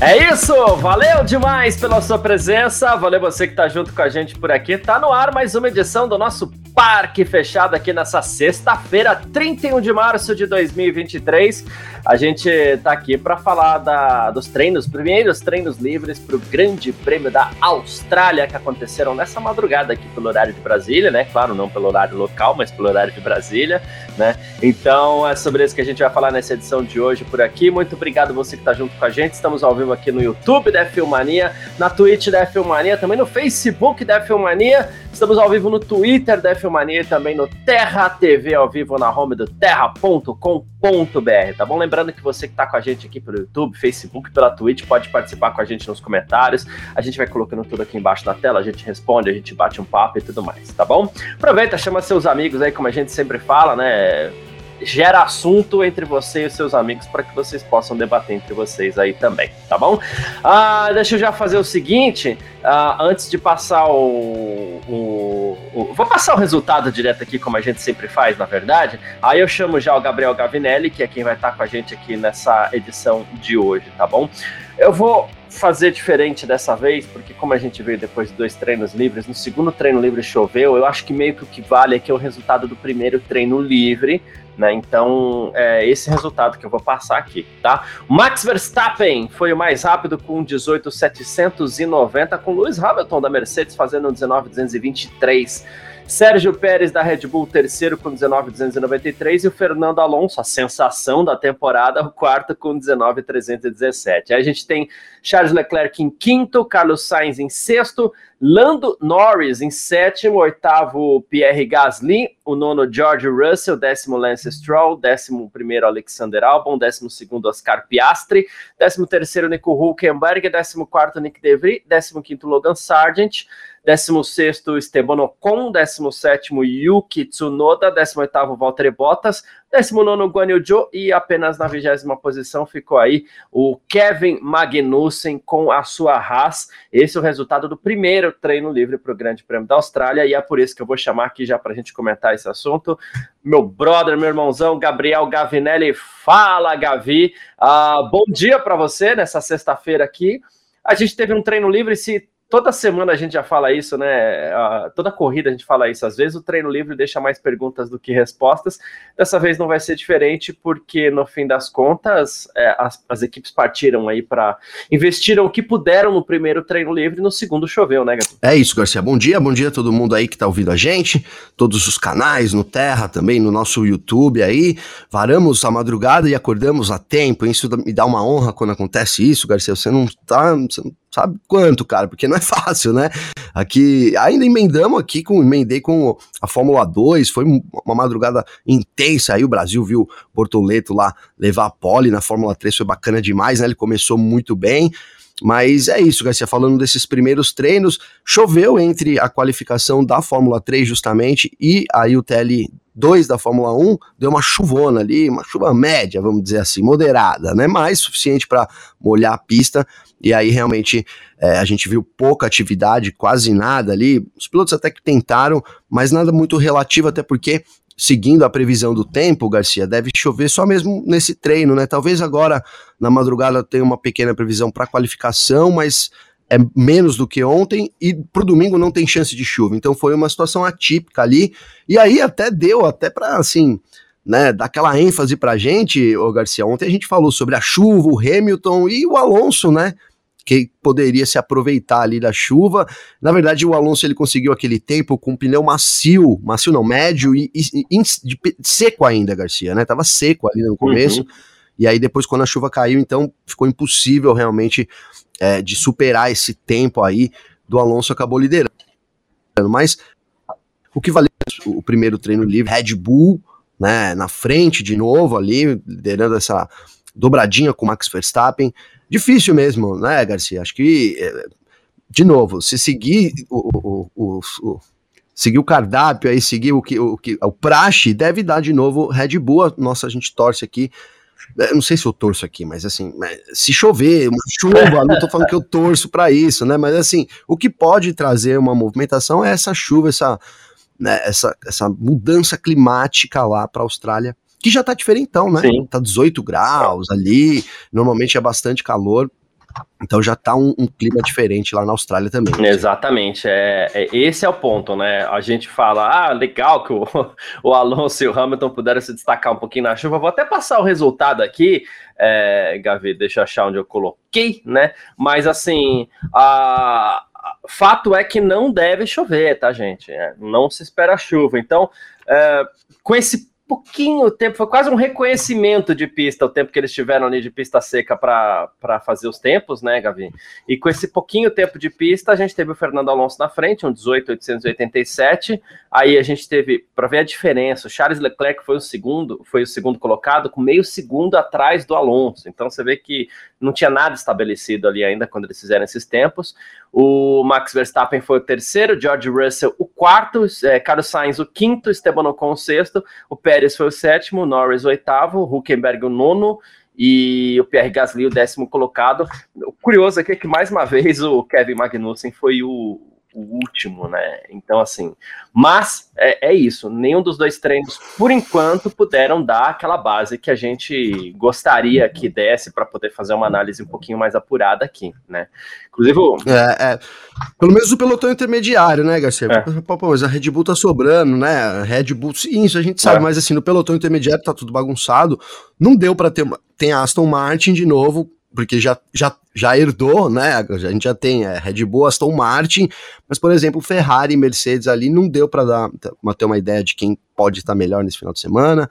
É isso, valeu demais pela sua presença, valeu você que tá junto com a gente por aqui. Tá no ar mais uma edição do nosso Parque Fechado aqui nessa sexta-feira, 31 de março de 2023. A gente tá aqui para falar da, dos treinos, primeiros treinos livres para o Grande Prêmio da Austrália que aconteceram nessa madrugada aqui pelo horário de Brasília, né? Claro, não pelo horário local, mas pelo horário de Brasília, né? Então é sobre isso que a gente vai falar nessa edição de hoje por aqui. Muito obrigado você que tá junto com a gente. Estamos ao vivo vivo aqui no YouTube da Filmania, na Twitch da Filmania, também no Facebook da Filmania. Estamos ao vivo no Twitter da Filmania e também no Terra TV ao vivo na home do terra.com.br, tá bom? Lembrando que você que está com a gente aqui pelo YouTube, Facebook, pela Twitch, pode participar com a gente nos comentários. A gente vai colocando tudo aqui embaixo na tela, a gente responde, a gente bate um papo e tudo mais, tá bom? Aproveita, chama seus amigos aí, como a gente sempre fala, né? Gera assunto entre você e seus amigos para que vocês possam debater entre vocês aí também, tá bom? Ah, deixa eu já fazer o seguinte, ah, antes de passar o, o, o, Vou passar o resultado direto aqui, como a gente sempre faz, na verdade. Aí eu chamo já o Gabriel Gavinelli, que é quem vai estar com a gente aqui nessa edição de hoje, tá bom? Eu vou fazer diferente dessa vez, porque como a gente veio depois de dois treinos livres, no segundo treino livre choveu, eu acho que meio que o que vale aqui é o resultado do primeiro treino livre, né? Então, é esse resultado que eu vou passar aqui, tá? Max Verstappen foi o mais rápido com 18,790, com Lewis Hamilton da Mercedes fazendo 19,223. Sérgio Pérez da Red Bull, terceiro com 19,293, e o Fernando Alonso, a sensação da temporada, o quarto com 19,317. Aí a gente tem Charles Leclerc em quinto, Carlos Sainz em sexto, Lando Norris em sétimo, oitavo Pierre Gasly, o nono George Russell, décimo Lance Stroll, décimo primeiro Alexander Albon, décimo segundo Oscar Piastri, décimo terceiro Nico Hulkenberg, décimo quarto Nick DeVry, décimo quinto Logan Sargent, 16 Esteban Ocon, 17 Yuki Tsunoda, 18 Valtteri Bottas, 19 Guan Yu Zhou e apenas na vigésima posição ficou aí o Kevin Magnussen com a sua Haas. Esse é o resultado do primeiro treino livre para o Grande Prêmio da Austrália e é por isso que eu vou chamar aqui já para a gente comentar esse assunto. Meu brother, meu irmãozão, Gabriel Gavinelli. Fala, Gavi. Uh, bom dia para você nessa sexta-feira aqui. A gente teve um treino livre, se toda semana a gente já fala isso, né? toda corrida a gente fala isso. Às vezes o treino livre deixa mais perguntas do que respostas. Dessa vez não vai ser diferente, porque no fim das contas é, as, as, equipes partiram aí para investiram o que puderam no primeiro treino livre, no segundo choveu, né, Gato? É isso, Garcia. Bom dia, bom dia a todo mundo aí que tá ouvindo a gente, todos os canais no Terra também, no nosso YouTube aí. Varamos a madrugada e acordamos a tempo. Isso me dá uma honra quando acontece isso, Garcia. Você não tá, você não sabe quanto, cara, porque não é fácil, né? Aqui, ainda emendamos aqui com, emendei com a Fórmula 2, foi uma madrugada intensa, aí o Brasil viu Bortoleto lá levar a pole na Fórmula 3, foi bacana demais, né? Ele começou muito bem, mas é isso, Garcia, falando desses primeiros treinos, choveu entre a qualificação da Fórmula 3 justamente e aí o TL 2 da Fórmula 1 deu uma chuvona ali, uma chuva média, vamos dizer assim, moderada, né? Mais suficiente para molhar a pista. E aí realmente é, a gente viu pouca atividade, quase nada ali. Os pilotos até que tentaram, mas nada muito relativo, até porque seguindo a previsão do tempo, Garcia, deve chover só mesmo nesse treino, né? Talvez agora na madrugada tenha uma pequena previsão para qualificação, mas é menos do que ontem e pro domingo não tem chance de chuva. Então foi uma situação atípica ali. E aí até deu até para assim, né, dar aquela ênfase pra gente, ô Garcia. Ontem a gente falou sobre a chuva, o Hamilton e o Alonso, né? Que poderia se aproveitar ali da chuva. Na verdade, o Alonso ele conseguiu aquele tempo com um pneu macio, macio não, médio e, e, e seco ainda, Garcia, né? Tava seco ali no começo. Uhum. E aí depois quando a chuva caiu, então ficou impossível realmente é, de superar esse tempo aí do Alonso acabou liderando. Mas o que valeu o primeiro treino livre, Red Bull, né, na frente de novo ali, liderando essa dobradinha com Max Verstappen. Difícil mesmo, né, Garcia? Acho que, é, de novo, se seguir o, o, o, o seguir o cardápio aí, seguir o que o, que, o praxe, deve dar de novo Red Bull. Nossa, a gente torce aqui não sei se eu torço aqui, mas assim, se chover, uma chuva, não tô falando que eu torço para isso, né? Mas assim, o que pode trazer uma movimentação é essa chuva, essa, né, essa, essa mudança climática lá para a Austrália, que já tá diferentão, né? Sim. Tá 18 graus ali, normalmente é bastante calor. Então já tá um, um, clima diferente lá na Austrália também. Exatamente, é, é, esse é o ponto, né? A gente fala, ah, legal que o, o Alonso e o Hamilton puderam se destacar um pouquinho na chuva. Vou até passar o resultado aqui, é, Gavi, deixa eu achar onde eu coloquei, né? Mas assim, a, fato é que não deve chover, tá, gente? É, não se espera chuva. Então, é, com esse pouquinho tempo, foi quase um reconhecimento de pista, o tempo que eles tiveram ali de pista seca para fazer os tempos, né, Gavi? E com esse pouquinho tempo de pista, a gente teve o Fernando Alonso na frente, um 18,887. Aí a gente teve, para ver a diferença, o Charles Leclerc foi o segundo, foi o segundo colocado, com meio segundo atrás do Alonso. Então você vê que não tinha nada estabelecido ali ainda quando eles fizeram esses tempos. O Max Verstappen foi o terceiro, George Russell o quarto, é, Carlos Sainz o quinto, Esteban Ocon o sexto, o Pérez foi o sétimo, Norris o oitavo, Huckenberg o nono e o Pierre Gasly o décimo colocado. O curioso aqui é que mais uma vez o Kevin Magnussen foi o, o último, né? Então, assim, mas é, é, isso. Nenhum dos dois treinos, por enquanto, puderam dar aquela base que a gente gostaria que desse para poder fazer uma análise um pouquinho mais apurada aqui, né? Inclusive, o... é, é, pelo menos o pelotão intermediário, né, Garcia? É. Pô, mas a Red Bull tá sobrando, né? A Red Bull, sim, isso a gente sabe, é. mas assim, no pelotão intermediário tá tudo bagunçado. Não deu para ter. Tem a Aston Martin de novo porque já, já, já herdou, né? A gente já tem é, Red Bull, Aston Martin, mas, por exemplo, Ferrari e Mercedes ali não deu para dar uma, ter uma ideia de quem pode estar melhor nesse final de semana.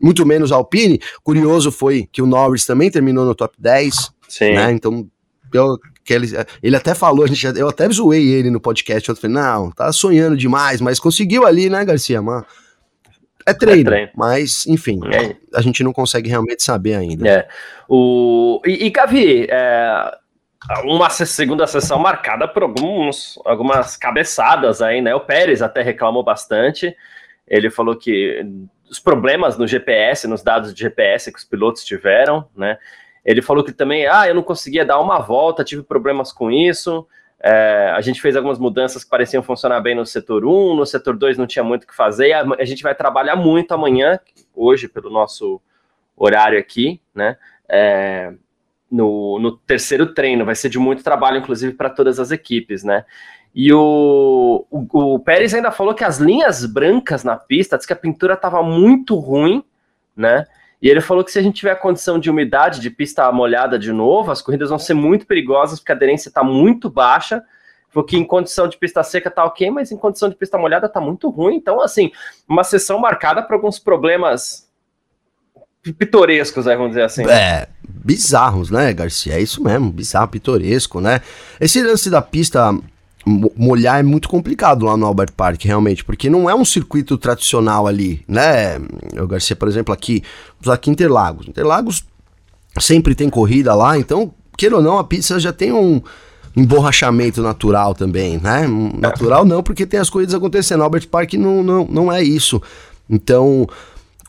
Muito menos Alpine. Curioso foi que o Norris também terminou no top 10. Sim. Né? Então, eu, que ele, ele até falou, a gente, eu até zoei ele no podcast. Eu falei, não, tá sonhando demais, mas conseguiu ali, né, Garcia? Mano? É treino, é treino, mas enfim, é. a gente não consegue realmente saber ainda. É. O, e, e Gavi, é, uma segunda sessão marcada por alguns, algumas cabeçadas aí, né? O Pérez até reclamou bastante. Ele falou que os problemas no GPS, nos dados de GPS que os pilotos tiveram, né? Ele falou que também, ah, eu não conseguia dar uma volta, tive problemas com isso. É, a gente fez algumas mudanças que pareciam funcionar bem no setor 1, no setor 2 não tinha muito o que fazer. A, a, gente vai trabalhar muito amanhã, hoje, pelo nosso horário aqui, né? É, no, no, terceiro treino, vai ser de muito trabalho, inclusive, para todas as equipes, né? E o, o, o, Pérez ainda falou que as linhas brancas na pista, diz que a pintura estava muito ruim, né? E ele falou que se a gente tiver condição de umidade, de pista molhada de novo, as corridas vão ser muito perigosas, porque a aderência está muito baixa. Porque em condição de pista seca tá ok, mas em condição de pista molhada tá muito ruim. Então, assim, uma sessão marcada por alguns problemas pitorescos, aí, vamos dizer assim. É, bizarros, né, Garcia? É isso mesmo, bizarro, pitoresco, né? Esse lance da pista molhar é muito complicado lá no Albert Park, realmente, porque não é um circuito tradicional ali, né? O Garcia, por exemplo, aqui, aqui em Interlagos. Interlagos sempre tem corrida lá, então, queira ou não, a pista já tem um emborrachamento natural também, né? Natural não, porque tem as corridas acontecendo. Albert Park não, não, não é isso. Então,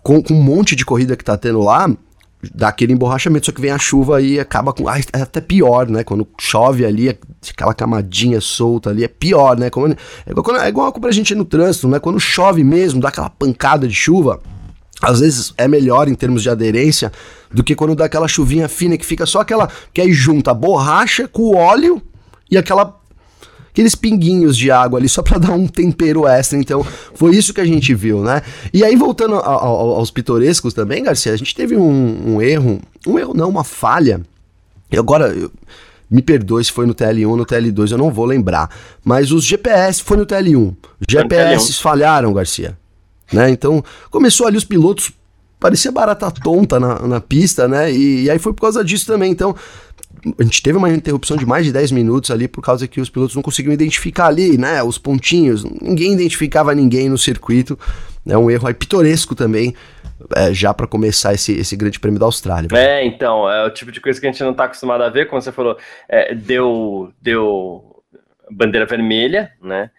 com, com um monte de corrida que tá tendo lá, dá aquele emborrachamento, só que vem a chuva e acaba com. Ah, é até pior, né? Quando chove ali, aquela camadinha solta ali, é pior, né? Como, é, igual, é igual pra gente no trânsito, né? Quando chove mesmo, dá aquela pancada de chuva. Às vezes é melhor em termos de aderência do que quando dá aquela chuvinha fina que fica só aquela. que aí junta a borracha com o óleo e aquela aqueles pinguinhos de água ali só para dar um tempero extra. Então, foi isso que a gente viu, né? E aí, voltando aos pitorescos também, Garcia, a gente teve um, um erro, um erro não, uma falha. E agora, eu, me perdoe se foi no TL1 no TL2, eu não vou lembrar. Mas os GPS foi no TL1. Os GPS TL1. falharam, Garcia. Né? Então, começou ali os pilotos parecia barata tonta na, na pista, né? E, e, aí foi por causa disso também. Então, a gente teve uma interrupção de mais de 10 minutos ali por causa que os pilotos não conseguiam identificar ali, né, os pontinhos, ninguém identificava ninguém no circuito, é um erro aí pitoresco também, é, já para começar esse, esse grande prêmio da Austrália. É, então, é o tipo de coisa que a gente não está acostumado a ver, como você falou, é, deu, deu bandeira vermelha, né,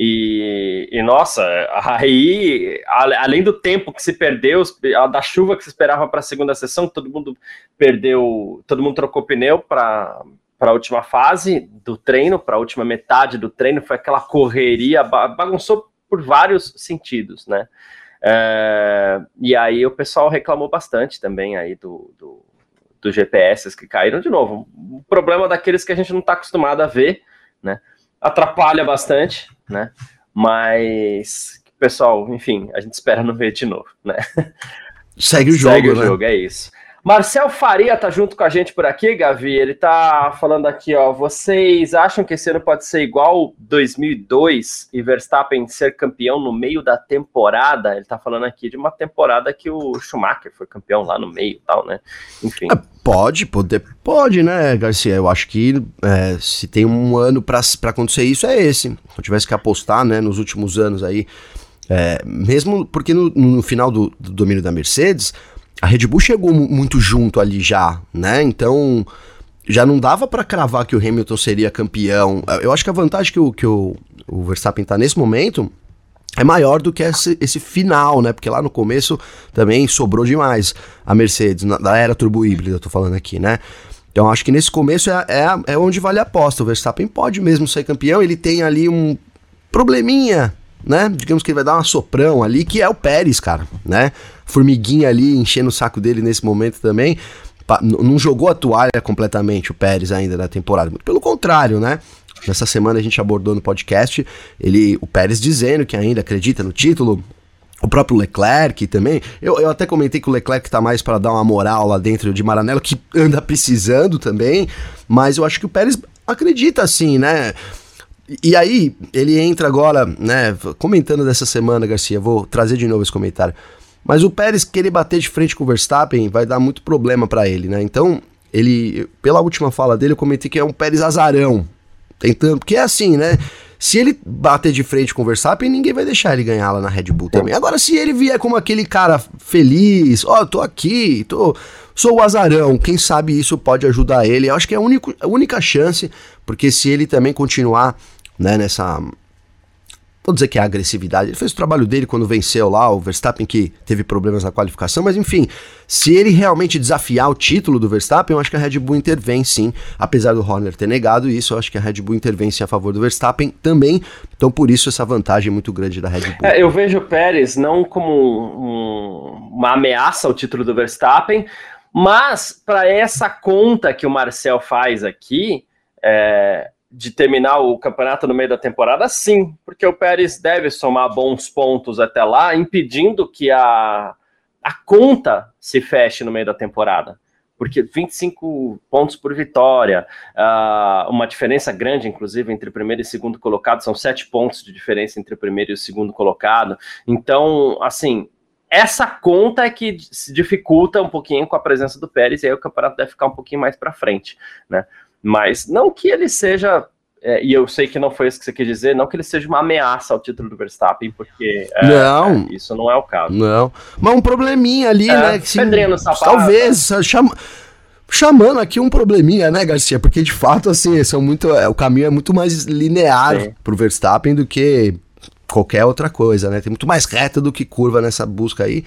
e, e, nossa, aí, além do tempo que se perdeu, da chuva que se esperava para a segunda sessão, todo mundo perdeu, todo mundo trocou pneu para para a última fase do treino, para a última metade do treino, foi aquela correria, bagunçou por vários sentidos, né? É, e aí o pessoal reclamou bastante também aí do, do dos GPS que caíram de novo. O problema daqueles que a gente não está acostumado a ver, né? Atrapalha bastante, né? Mas, pessoal, enfim, a gente espera não ver de novo, né? Segue o jogo, Segue o né? jogo, é isso. Marcel Faria tá junto com a gente por aqui, Gavi. Ele tá falando aqui, ó. Vocês acham que esse ano pode ser igual 2002 e Verstappen ser campeão no meio da temporada? Ele tá falando aqui de uma temporada que o Schumacher foi campeão lá no meio e tal, né? Enfim. É, pode, pode, né, Garcia? Eu acho que é, se tem um ano para acontecer isso, é esse. Se eu tivesse que apostar, né, nos últimos anos aí. É, mesmo porque no, no final do, do domínio da Mercedes, a Red Bull chegou muito junto ali já, né? Então já não dava para cravar que o Hamilton seria campeão. Eu acho que a vantagem que o, que o, o Verstappen tá nesse momento é maior do que esse, esse, final, né? Porque lá no começo também sobrou demais a Mercedes, na, da era turbo híbrida, eu tô falando aqui, né? Então acho que nesse começo é, é, é onde vale a aposta. O Verstappen pode mesmo ser campeão, ele tem ali um probleminha né? Digamos que ele vai dar uma soprão ali, que é o Pérez, cara, né? Formiguinha ali enchendo o saco dele nesse momento também. Não jogou a toalha completamente o Pérez ainda na temporada. Pelo contrário, né? Nessa semana a gente abordou no podcast ele, o Pérez dizendo que ainda acredita no título, o próprio Leclerc também. Eu, eu até comentei que o Leclerc tá mais para dar uma moral lá dentro de Maranello, que anda precisando também. Mas eu acho que o Pérez acredita assim, né? E aí, ele entra agora, né, comentando dessa semana, Garcia, vou trazer de novo esse comentário. Mas o Pérez querer bater de frente com o Verstappen vai dar muito problema para ele, né? Então, ele, pela última fala dele, eu comentei que é um Pérez azarão. Tentando, porque é assim, né? Se ele bater de frente com o Verstappen, ninguém vai deixar ele ganhar lá na Red Bull também. Agora, se ele vier como aquele cara feliz, ó, oh, tô aqui, tô, sou o azarão, quem sabe isso pode ajudar ele. Eu acho que é a, único, a única chance, porque se ele também continuar né, nessa vou dizer que é agressividade. Ele fez o trabalho dele quando venceu lá o Verstappen, que teve problemas na qualificação, mas enfim, se ele realmente desafiar o título do Verstappen, eu acho que a Red Bull intervém sim, apesar do Horner ter negado isso, eu acho que a Red Bull intervém sim a favor do Verstappen também, então por isso essa vantagem muito grande da Red Bull. É, eu vejo o Pérez não como um, uma ameaça ao título do Verstappen, mas para essa conta que o Marcel faz aqui, é, de terminar o campeonato no meio da temporada, sim, porque o Pérez deve somar bons pontos até lá, impedindo que a, a conta se feche no meio da temporada. Porque 25 pontos por vitória, uh, uma diferença grande, inclusive, entre primeiro e segundo colocado, são sete pontos de diferença entre o primeiro e o segundo colocado. Então, assim, essa conta é que se dificulta um pouquinho com a presença do Pérez, e aí o campeonato deve ficar um pouquinho mais para frente, né? Mas não que ele seja, é, e eu sei que não foi isso que você quis dizer, não que ele seja uma ameaça ao título do Verstappen, porque é, não, é, isso não é o caso. Não, mas um probleminha ali, é, né? Que, pedrinha no sapato. Talvez, chama, chamando aqui um probleminha, né, Garcia? Porque de fato, assim, são muito, é, o caminho é muito mais linear Sim. pro Verstappen do que qualquer outra coisa, né? Tem muito mais reta do que curva nessa busca aí.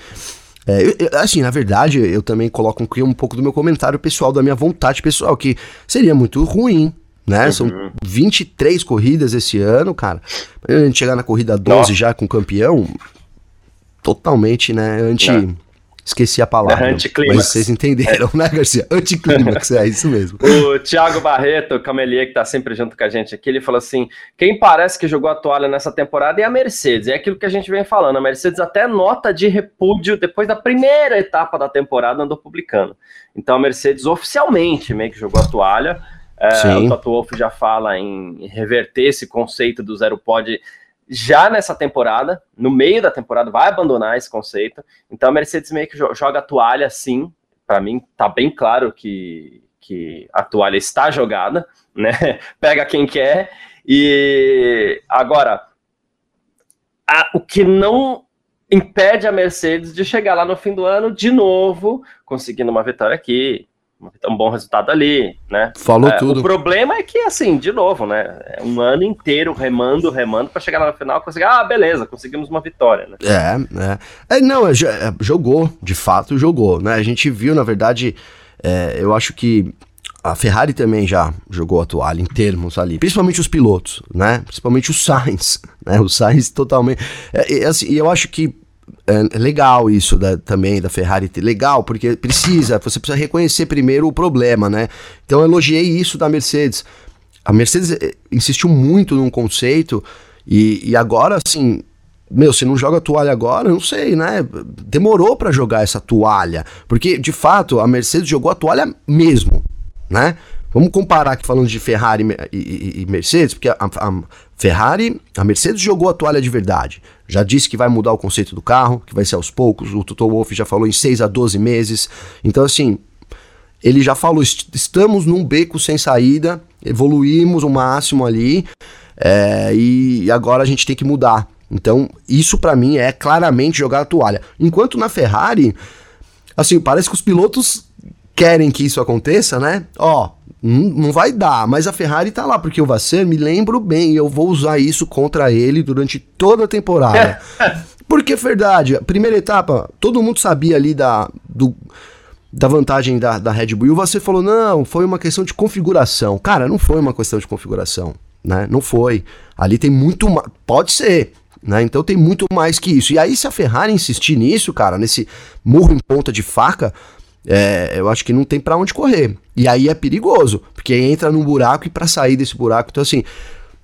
É, eu, assim, na verdade, eu também coloco um, um pouco do meu comentário pessoal, da minha vontade pessoal, que seria muito ruim, né? Uhum. São 23 corridas esse ano, cara. A gente chegar na corrida 12 Nossa. já com campeão, totalmente, né? Anti. Não. Esqueci a palavra. É mas vocês entenderam, né, Garcia? Anticlímax, é isso mesmo. O Thiago Barreto, o Camelier, que tá sempre junto com a gente aqui, ele falou assim: quem parece que jogou a toalha nessa temporada é a Mercedes. É aquilo que a gente vem falando. A Mercedes até nota de repúdio depois da primeira etapa da temporada andou publicando. Então a Mercedes oficialmente meio que jogou a toalha. É, o Toto Wolff já fala em reverter esse conceito do zero pod já nessa temporada, no meio da temporada, vai abandonar esse conceito. Então a Mercedes meio que joga a toalha sim. Para mim, tá bem claro que, que a toalha está jogada, né? Pega quem quer. E agora, a, o que não impede a Mercedes de chegar lá no fim do ano de novo, conseguindo uma vitória aqui, um bom resultado ali, né? Falou é, tudo. O problema é que, assim, de novo, né? É um ano inteiro remando, remando, para chegar lá no final e conseguir, ah, beleza, conseguimos uma vitória, né? É, é. é não, é, é, jogou, de fato jogou, né? A gente viu, na verdade, é, eu acho que a Ferrari também já jogou a toalha em termos ali, principalmente os pilotos, né? Principalmente o Sainz, né? O Sainz totalmente. É, assim, eu acho que é legal isso da, também da Ferrari legal, porque precisa, você precisa reconhecer primeiro o problema, né? Então eu elogiei isso da Mercedes. A Mercedes eh, insistiu muito num conceito e, e agora, assim, meu, se não joga a toalha agora, não sei, né? Demorou para jogar essa toalha, porque de fato a Mercedes jogou a toalha mesmo, né? Vamos comparar aqui falando de Ferrari e, e, e Mercedes, porque a, a, Ferrari, a Mercedes jogou a toalha de verdade. Já disse que vai mudar o conceito do carro, que vai ser aos poucos. O Toto Wolff já falou em 6 a 12 meses. Então, assim, ele já falou: estamos num beco sem saída, evoluímos o máximo ali, é, e agora a gente tem que mudar. Então, isso para mim é claramente jogar a toalha. Enquanto na Ferrari, assim, parece que os pilotos querem que isso aconteça, né? Ó, não, vai dar, mas a Ferrari tá lá, porque o Vasser, me lembro bem, e eu vou usar isso contra ele durante toda a temporada. porque é verdade, primeira etapa, todo mundo sabia ali da, do, da vantagem da, da Red Bull, e o Vasser falou, não, foi uma questão de configuração. Cara, não foi uma questão de configuração, né? Não foi. Ali tem muito mais, pode ser, né? Então tem muito mais que isso. E aí, se a Ferrari insistir nisso, cara, nesse murro em ponta de faca, é, eu acho que não tem para onde correr. E aí é perigoso, porque entra num buraco e para sair desse buraco, então assim,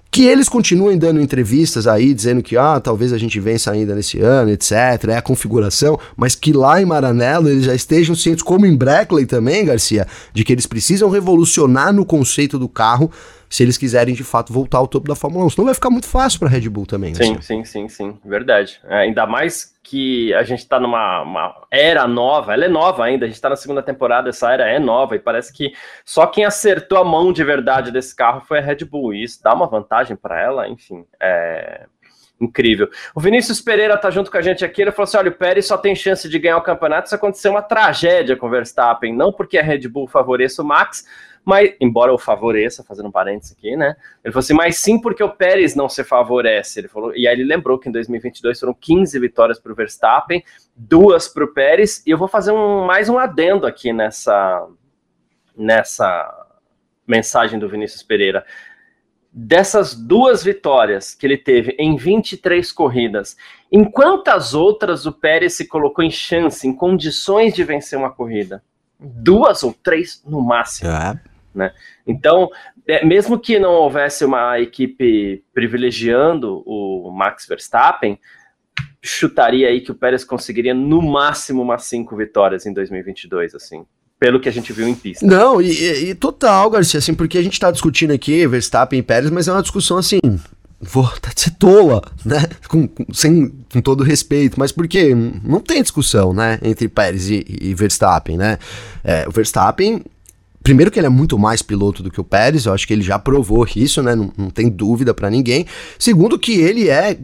que eles continuem dando entrevistas aí, dizendo que ah, talvez a gente vença ainda nesse ano, etc. É a configuração, mas que lá em Maranello eles já estejam cientes, como em Brackley também, Garcia, de que eles precisam revolucionar no conceito do carro se eles quiserem de fato voltar ao topo da Fórmula 1. Senão vai ficar muito fácil para a Red Bull também. Sim, Garcia. sim, sim, sim, verdade. É, ainda mais que a gente está numa era nova, ela é nova ainda, a gente está na segunda temporada, essa era é nova, e parece que só quem acertou a mão de verdade desse carro foi a Red Bull, e isso dá uma vantagem para ela, enfim, é incrível. O Vinícius Pereira tá junto com a gente aqui, ele falou assim, olha, o Pérez só tem chance de ganhar o campeonato se acontecer uma tragédia com o Verstappen, não porque a Red Bull favoreça o Max, mas, embora eu favoreça, fazendo um parênteses aqui, né? Ele falou assim, mas sim porque o Pérez não se favorece. Ele falou, e aí ele lembrou que em 2022 foram 15 vitórias para o Verstappen, duas para o Pérez, e eu vou fazer um, mais um adendo aqui nessa, nessa mensagem do Vinícius Pereira. Dessas duas vitórias que ele teve em 23 corridas, em quantas outras o Pérez se colocou em chance, em condições de vencer uma corrida? Duas ou três no máximo. É. Né? Então, é, mesmo que não houvesse uma equipe privilegiando o Max Verstappen, chutaria aí que o Pérez conseguiria no máximo umas cinco vitórias em 2022, assim. Pelo que a gente viu em pista. Não, e, e total, Garcia, assim, porque a gente tá discutindo aqui Verstappen e Pérez, mas é uma discussão assim, vou ser tola, né? Com, com, sem, com todo respeito, mas porque não tem discussão, né? Entre Pérez e, e Verstappen, né? É, o Verstappen Primeiro que ele é muito mais piloto do que o Pérez, eu acho que ele já provou isso, né? Não, não tem dúvida para ninguém. Segundo que ele é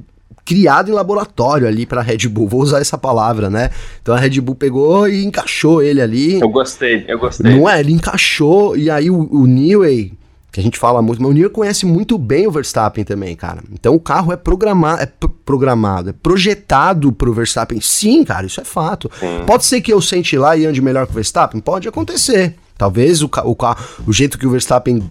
criado em laboratório ali para Red Bull, vou usar essa palavra, né? Então a Red Bull pegou e encaixou ele ali. Eu gostei, eu gostei. Não é? Ele encaixou e aí o, o Newey, que a gente fala muito, mas o Newey conhece muito bem o Verstappen também, cara. Então o carro é programado, é programado, é projetado pro Verstappen. Sim, cara, isso é fato. Sim. Pode ser que eu sente lá e ande melhor que o Verstappen? Pode acontecer. Talvez o, o, o jeito que o Verstappen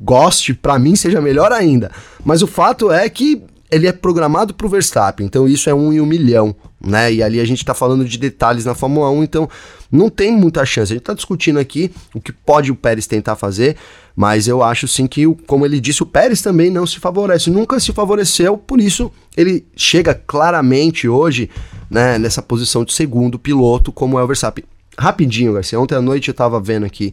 goste, para mim, seja melhor ainda. Mas o fato é que ele é programado para o Verstappen, então isso é um em um milhão, né? E ali a gente está falando de detalhes na Fórmula 1, então não tem muita chance. A gente está discutindo aqui o que pode o Pérez tentar fazer, mas eu acho sim que, como ele disse, o Pérez também não se favorece, nunca se favoreceu, por isso ele chega claramente hoje né, nessa posição de segundo piloto, como é o Verstappen. Rapidinho, Garcia. Ontem à noite eu tava vendo aqui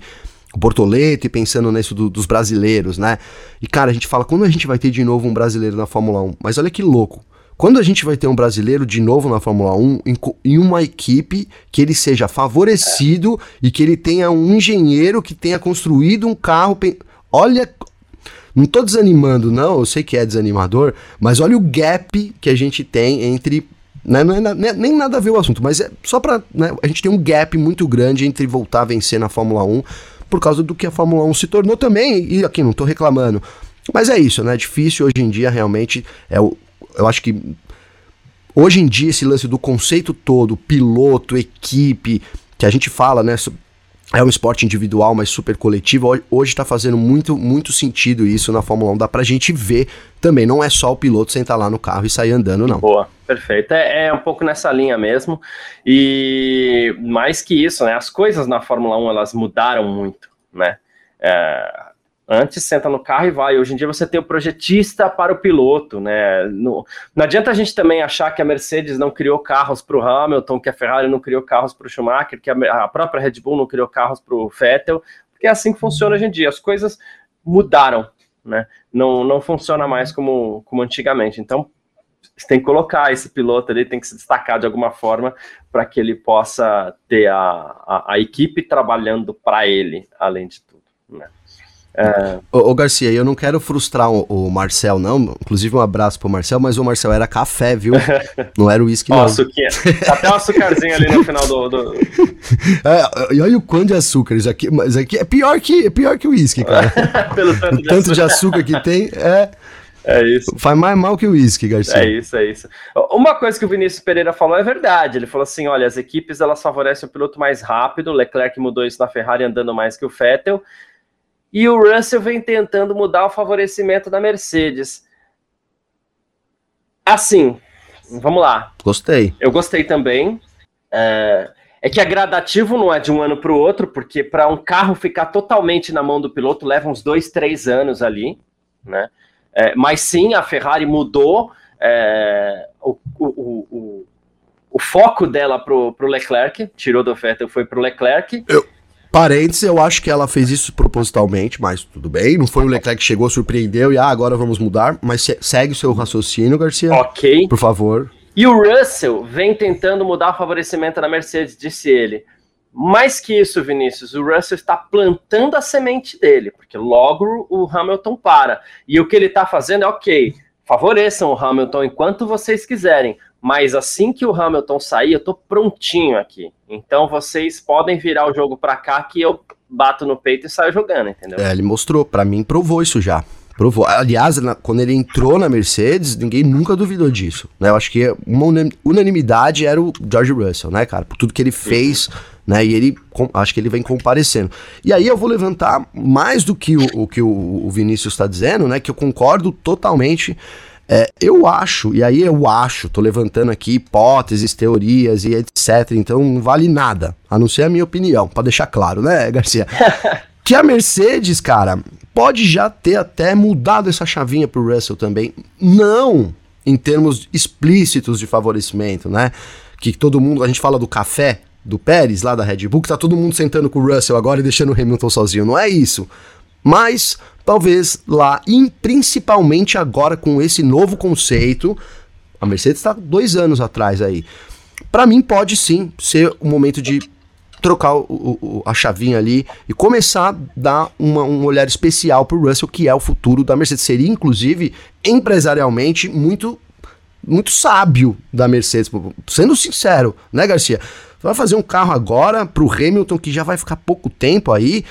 o Bortoleto e pensando nisso do, dos brasileiros, né? E cara, a gente fala, quando a gente vai ter de novo um brasileiro na Fórmula 1? Mas olha que louco. Quando a gente vai ter um brasileiro de novo na Fórmula 1 em, em uma equipe que ele seja favorecido e que ele tenha um engenheiro que tenha construído um carro. Olha, não tô desanimando, não, eu sei que é desanimador, mas olha o gap que a gente tem entre né? Não é, não é, nem nada a ver o assunto, mas é só para né, a gente tem um gap muito grande entre voltar a vencer na Fórmula 1 por causa do que a Fórmula 1 se tornou também, e aqui não tô reclamando. Mas é isso, né? É difícil hoje em dia realmente. É o, eu acho que hoje em dia esse lance do conceito todo, piloto, equipe, que a gente fala, né? É um esporte individual, mas super coletivo. Hoje está fazendo muito, muito sentido isso na Fórmula 1. Dá pra gente ver também. Não é só o piloto sentar lá no carro e sair andando, não. Boa, perfeito. É, é um pouco nessa linha mesmo. E mais que isso, né? As coisas na Fórmula 1 elas mudaram muito, né? É, Antes senta no carro e vai. Hoje em dia você tem o projetista para o piloto, né? Não adianta a gente também achar que a Mercedes não criou carros para o Hamilton, que a Ferrari não criou carros para o Schumacher, que a, a, própria Red Bull não criou carros para o Vettel, porque é assim que funciona hoje em dia. As coisas mudaram, né? Não, não funciona mais como, como antigamente. Então você tem que colocar esse piloto ali, tem que se destacar de alguma forma para que ele possa ter a, a, a equipe trabalhando para ele, além de tudo. Né? É... Ô, ô, Garcia, eu não quero frustrar o, o, Marcel, não. Inclusive, um abraço pro Marcel, mas o Marcel era café, viu? Não era uísque, não. Suquinha. Tá até um açúcarzinho ali no final do. do... É, e olha o quanto de açúcar. Isso aqui, mas aqui é pior que é pior que o uísque, cara. Pelo tanto, o de, tanto açúcar. de açúcar que tem é. É isso. Faz mais mal que o uísque, Garcia. É isso, é isso. Uma coisa que o Vinícius Pereira falou é verdade. Ele falou assim: olha, as equipes elas favorecem o piloto mais rápido. O Leclerc mudou isso na Ferrari andando mais que o Vettel. E o Russell vem tentando mudar o favorecimento da Mercedes. Assim, vamos lá. Gostei. Eu gostei também. É, é que é gradativo, não é de um ano para o outro, porque para um carro ficar totalmente na mão do piloto leva uns dois, três anos ali, né? É, mas sim, a Ferrari mudou é, o, o, o, o, foco dela pro, pro Leclerc, tirou do Vettel, foi pro Leclerc. Eu, Parênteses, eu acho que ela fez isso propositalmente, mas tudo bem. Não foi o Leclerc que chegou, surpreendeu e ah, agora vamos mudar. Mas segue o seu raciocínio, Garcia. Ok. Por favor. E o Russell vem tentando mudar o favorecimento da Mercedes, disse ele. Mais que isso, Vinícius, o Russell está plantando a semente dele, porque logo o Hamilton para. E o que ele está fazendo é ok, favoreçam o Hamilton enquanto vocês quiserem, mas assim que o Hamilton sair, eu tô prontinho aqui. Então vocês podem virar o jogo para cá que eu bato no peito e saio jogando, entendeu? É, ele mostrou, para mim provou isso já. Provou. Aliás, na, quando ele entrou na Mercedes, ninguém nunca duvidou disso. Né? Eu acho que uma unanimidade era o George Russell, né, cara? Por tudo que ele fez, né? E ele, com, acho que ele vem comparecendo. E aí eu vou levantar mais do que o, o que o, o Vinícius está dizendo, né? Que eu concordo totalmente é, eu acho, e aí eu acho, tô levantando aqui hipóteses, teorias e etc. Então não vale nada, a não ser a minha opinião, para deixar claro, né, Garcia? que a Mercedes, cara, pode já ter até mudado essa chavinha pro Russell também. Não em termos explícitos de favorecimento, né? Que todo mundo, a gente fala do café do Pérez lá da Red Bull, que tá todo mundo sentando com o Russell agora e deixando o Hamilton sozinho. Não é isso. Mas talvez lá, e principalmente agora com esse novo conceito, a Mercedes está dois anos atrás aí. Para mim pode sim ser o momento de trocar o, o, a chavinha ali e começar a dar uma, um olhar especial para o Russell, que é o futuro da Mercedes. Seria, inclusive, empresarialmente, muito, muito sábio da Mercedes. Sendo sincero, né, Garcia? Vai fazer um carro agora para o Hamilton, que já vai ficar pouco tempo aí,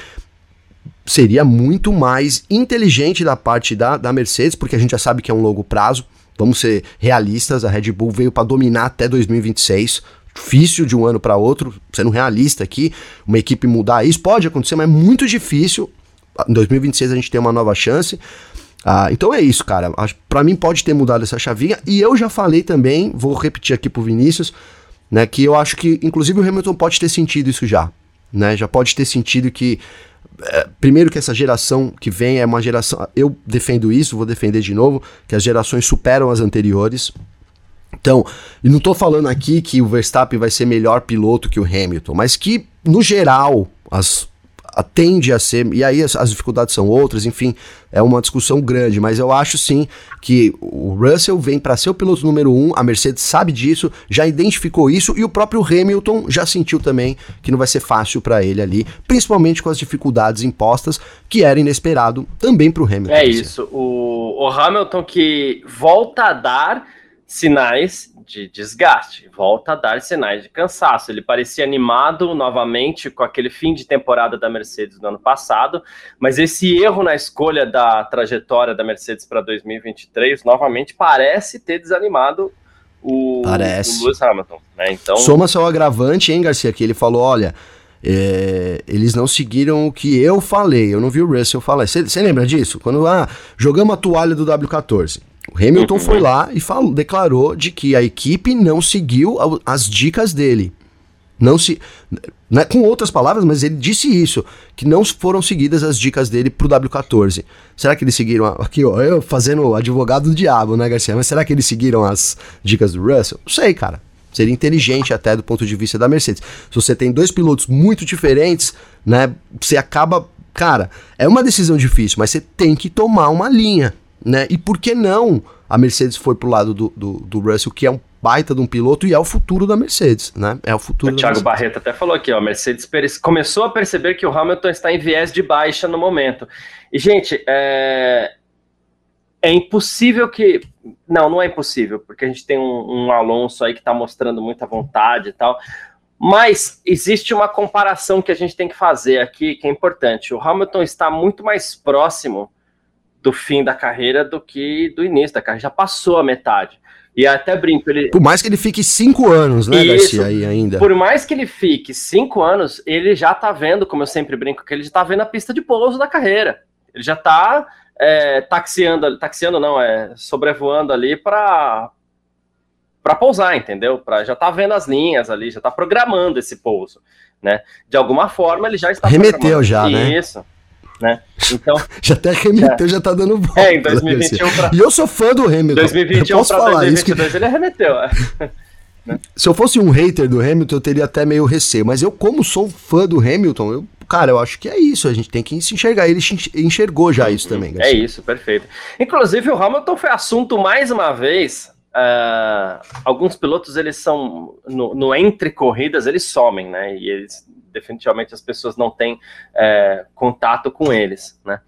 seria muito mais inteligente da parte da, da Mercedes, porque a gente já sabe que é um longo prazo. Vamos ser realistas, a Red Bull veio para dominar até 2026. Difícil de um ano para outro, sendo realista aqui, uma equipe mudar isso pode acontecer, mas é muito difícil. Em 2026 a gente tem uma nova chance. Ah, então é isso, cara. Para mim pode ter mudado essa chavinha. E eu já falei também, vou repetir aqui pro Vinícius, né, que eu acho que inclusive o Hamilton pode ter sentido isso já, né? Já pode ter sentido que é, primeiro que essa geração que vem é uma geração. Eu defendo isso, vou defender de novo, que as gerações superam as anteriores. Então, e não estou falando aqui que o Verstappen vai ser melhor piloto que o Hamilton, mas que, no geral, as tende a ser, e aí as, as, dificuldades são outras, enfim, é uma discussão grande, mas eu acho sim que o Russell vem para ser o piloto número um, a Mercedes sabe disso, já identificou isso, e o próprio Hamilton já sentiu também que não vai ser fácil para ele ali, principalmente com as dificuldades impostas, que era inesperado também para o Hamilton. É isso, o, o Hamilton que volta a dar sinais de desgaste, volta a dar sinais de cansaço. Ele parecia animado novamente com aquele fim de temporada da Mercedes no ano passado, mas esse erro na escolha da trajetória da Mercedes para 2023 novamente parece ter desanimado o, parece. o Lewis Hamilton. Né? Então... Soma seu agravante, hein, Garcia? Que ele falou: olha. é, eles não seguiram o que eu falei. Eu não vi o Russell falar. Você lembra disso? Quando ah, jogamos a toalha do W14. O Hamilton uhum. foi lá e falou, declarou de que a equipe não seguiu as dicas dele. Não se. Né, com outras palavras, mas ele disse isso, que não foram seguidas as dicas dele pro W14. Será que eles seguiram. Aqui, ó, eu fazendo advogado do diabo, né, Garcia? Mas será que eles seguiram as dicas do Russell? Não sei, cara. Seria inteligente até do ponto de vista da Mercedes. Se você tem dois pilotos muito diferentes, né, você acaba. Cara, é uma decisão difícil, mas você tem que tomar uma linha, né? E por que não a Mercedes foi pro lado do, do, do Russell, que é um baita de um piloto e é o futuro da Mercedes, né? É o futuro. O Thiago Barreto até falou aqui, ó, a Mercedes começou a perceber que o Hamilton está em viés de baixa no momento. E gente, é, é impossível que, não, não é impossível, porque a gente tem um, um Alonso aí que está mostrando muita vontade e tal. Mas existe uma comparação que a gente tem que fazer aqui, que é importante. O Hamilton está muito mais próximo do fim da carreira do que do início da carreira. Já passou a metade. E até brinco, ele. Por mais que ele fique cinco anos, né, Isso, Garcia, aí ainda. Por mais que ele fique cinco anos, ele já tá vendo, como eu sempre brinco, que ele já tá vendo a pista de pouso da carreira. Ele já tá é, taxiando, taxiando não, é sobrevoando ali para para pousar, entendeu? Para já tá vendo as linhas ali, já tá programando esse pouso, né? De alguma forma ele já está remeteu já, né? Isso né? Então, já até remeteu, é. já tá dando volta. É, em 2021 pra... E eu sou fã do Hamilton. 2021 para 2022 que... ele arremeteu. É. Se eu fosse um hater do Hamilton, eu teria até meio receio, mas eu como sou fã do Hamilton, eu cara, eu acho que é isso. A gente tem que se enxergar. Ele enxergou já isso também. Garcia. É isso, perfeito. Inclusive, o Hamilton foi assunto mais uma vez. Uh, alguns pilotos, eles são no, no, entre corridas, eles somem, né? E eles definitivamente as pessoas não têm é, contato com eles, né?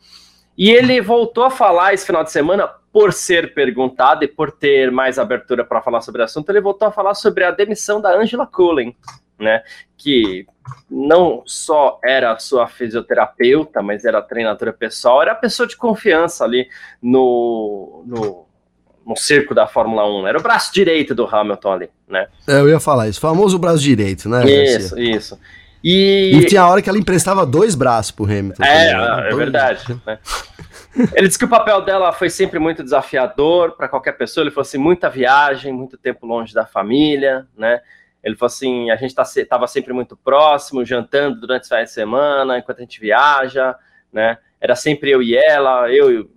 E ele voltou a falar esse final de semana, por ser perguntado e por ter mais abertura para falar sobre o assunto, ele voltou a falar sobre a demissão da Angela Cullen, né? Que não só era sua fisioterapeuta, mas era treinadora pessoal, era a pessoa de confiança ali no, no, no circo da Fórmula 1. Era o braço direito do Hamilton ali, né? É, eu ia falar isso, famoso braço direito, né? Isso, Garcia? isso. E... e tinha a hora que ela emprestava dois braços pro Hamilton. É, também, né? é verdade. Né? Ele disse que o papel dela foi sempre muito desafiador para qualquer pessoa. Ele falou assim: muita viagem, muito tempo longe da família, né? Ele falou assim: a gente estava tá, sempre muito próximo, jantando durante os finais de semana, enquanto a gente viaja, né? Era sempre eu e ela, eu,